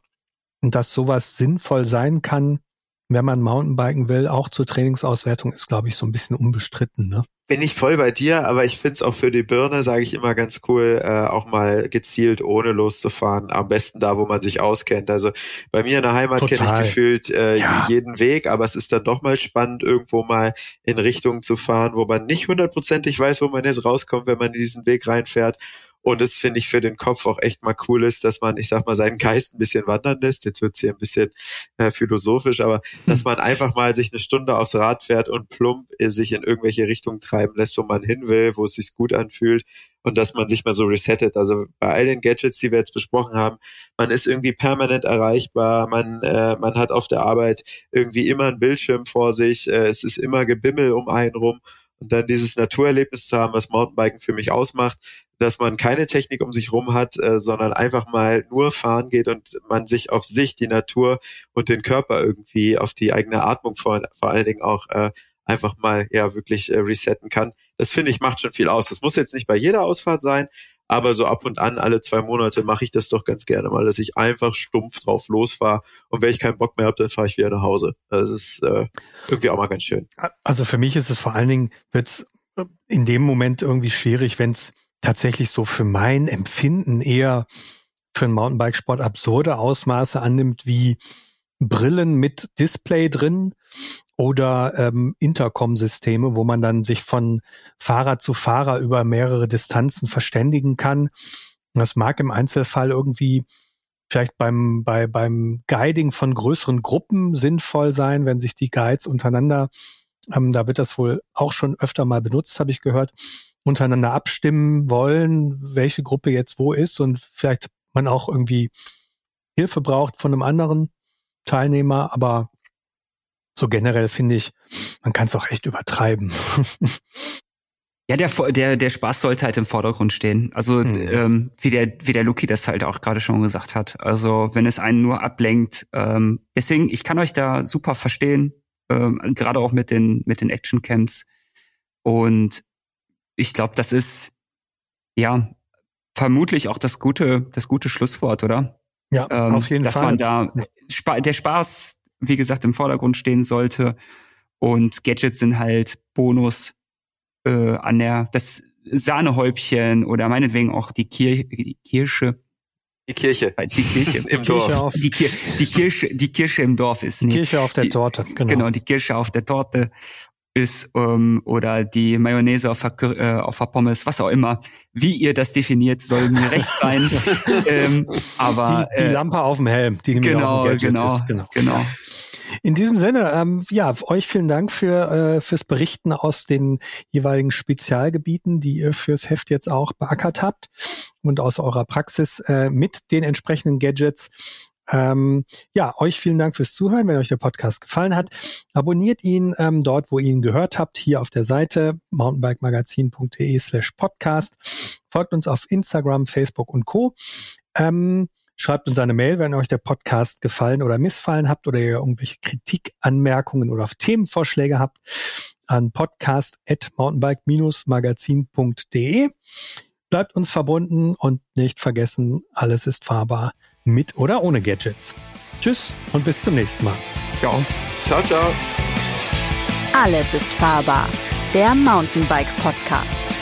dass sowas sinnvoll sein kann, wenn man Mountainbiken will, auch zur Trainingsauswertung, ist, glaube ich, so ein bisschen unbestritten. Ne? Bin ich voll bei dir, aber ich find's auch für die Birne, sage ich immer ganz cool, äh, auch mal gezielt ohne loszufahren. Am besten da, wo man sich auskennt. Also bei mir in der Heimat kenne ich gefühlt äh, ja. jeden Weg, aber es ist dann doch mal spannend, irgendwo mal in Richtung zu fahren, wo man nicht hundertprozentig weiß, wo man jetzt rauskommt, wenn man in diesen Weg reinfährt. Und es finde ich für den Kopf auch echt mal cool ist, dass man, ich sag mal, seinen Geist ein bisschen wandern lässt. Jetzt wird's hier ein bisschen äh, philosophisch, aber dass man einfach mal sich eine Stunde aufs Rad fährt und plump sich in irgendwelche Richtungen treiben lässt, wo man hin will, wo es sich gut anfühlt und dass man sich mal so resettet. Also bei all den Gadgets, die wir jetzt besprochen haben, man ist irgendwie permanent erreichbar, man, äh, man hat auf der Arbeit irgendwie immer einen Bildschirm vor sich, äh, es ist immer Gebimmel um einen rum und dann dieses Naturerlebnis zu haben, was Mountainbiken für mich ausmacht, dass man keine Technik um sich rum hat, äh, sondern einfach mal nur fahren geht und man sich auf sich, die Natur und den Körper irgendwie auf die eigene Atmung vor, vor allen Dingen auch äh, einfach mal ja wirklich äh, resetten kann. Das finde ich macht schon viel aus. Das muss jetzt nicht bei jeder Ausfahrt sein, aber so ab und an alle zwei Monate mache ich das doch ganz gerne mal, dass ich einfach stumpf drauf losfahre und wenn ich keinen Bock mehr habe, dann fahre ich wieder nach Hause. Das ist äh, irgendwie auch mal ganz schön. Also für mich ist es vor allen Dingen wird's in dem Moment irgendwie schwierig, wenn es tatsächlich so für mein Empfinden eher für einen Mountainbikesport absurde Ausmaße annimmt, wie Brillen mit Display drin oder ähm, Intercom-Systeme, wo man dann sich von Fahrer zu Fahrer über mehrere Distanzen verständigen kann. Das mag im Einzelfall irgendwie vielleicht beim, bei, beim Guiding von größeren Gruppen sinnvoll sein, wenn sich die Guides untereinander, ähm, da wird das wohl auch schon öfter mal benutzt, habe ich gehört, untereinander abstimmen wollen, welche Gruppe jetzt wo ist und vielleicht man auch irgendwie Hilfe braucht von einem anderen Teilnehmer, aber so generell finde ich, man kann es auch echt übertreiben. Ja, der, der, der Spaß sollte halt im Vordergrund stehen. Also hm. ähm, wie der wie der Luki das halt auch gerade schon gesagt hat. Also wenn es einen nur ablenkt. Ähm, deswegen, ich kann euch da super verstehen, ähm, gerade auch mit den mit den Action Camps. Und ich glaube, das ist ja vermutlich auch das gute das gute Schlusswort, oder? Ja, ähm, auf jeden dass Fall. Dass man da der Spaß wie gesagt, im Vordergrund stehen sollte. Und Gadgets sind halt Bonus äh, an der, das Sahnehäubchen oder meinetwegen auch die, Kir die Kirsche. Die Kirche. Die Kirche im Dorf. Die, Kir die, Kirsche, die Kirsche im Dorf ist. Nee, Kirche auf der Torte, genau. Genau, die Kirsche auf der Torte ist ähm, oder die Mayonnaise auf der, äh, auf der Pommes, was auch immer. Wie ihr das definiert, soll mir recht sein. ähm, aber die, die äh, Lampe auf dem Helm, die genau, genau, ist. genau, genau. In diesem Sinne, ähm, ja, euch vielen Dank für äh, fürs Berichten aus den jeweiligen Spezialgebieten, die ihr fürs Heft jetzt auch beackert habt und aus eurer Praxis äh, mit den entsprechenden Gadgets. Ähm, ja, euch vielen Dank fürs Zuhören. Wenn euch der Podcast gefallen hat, abonniert ihn ähm, dort, wo ihr ihn gehört habt, hier auf der Seite mountainbikemagazin.de slash podcast. Folgt uns auf Instagram, Facebook und Co. Ähm, Schreibt uns eine Mail, wenn euch der Podcast gefallen oder missfallen habt oder ihr irgendwelche Kritik, Anmerkungen oder Themenvorschläge habt an podcast.mountainbike-magazin.de. Bleibt uns verbunden und nicht vergessen, alles ist fahrbar mit oder ohne Gadgets. Tschüss und bis zum nächsten Mal. Ciao. Ciao, ciao. Alles ist fahrbar. Der Mountainbike Podcast.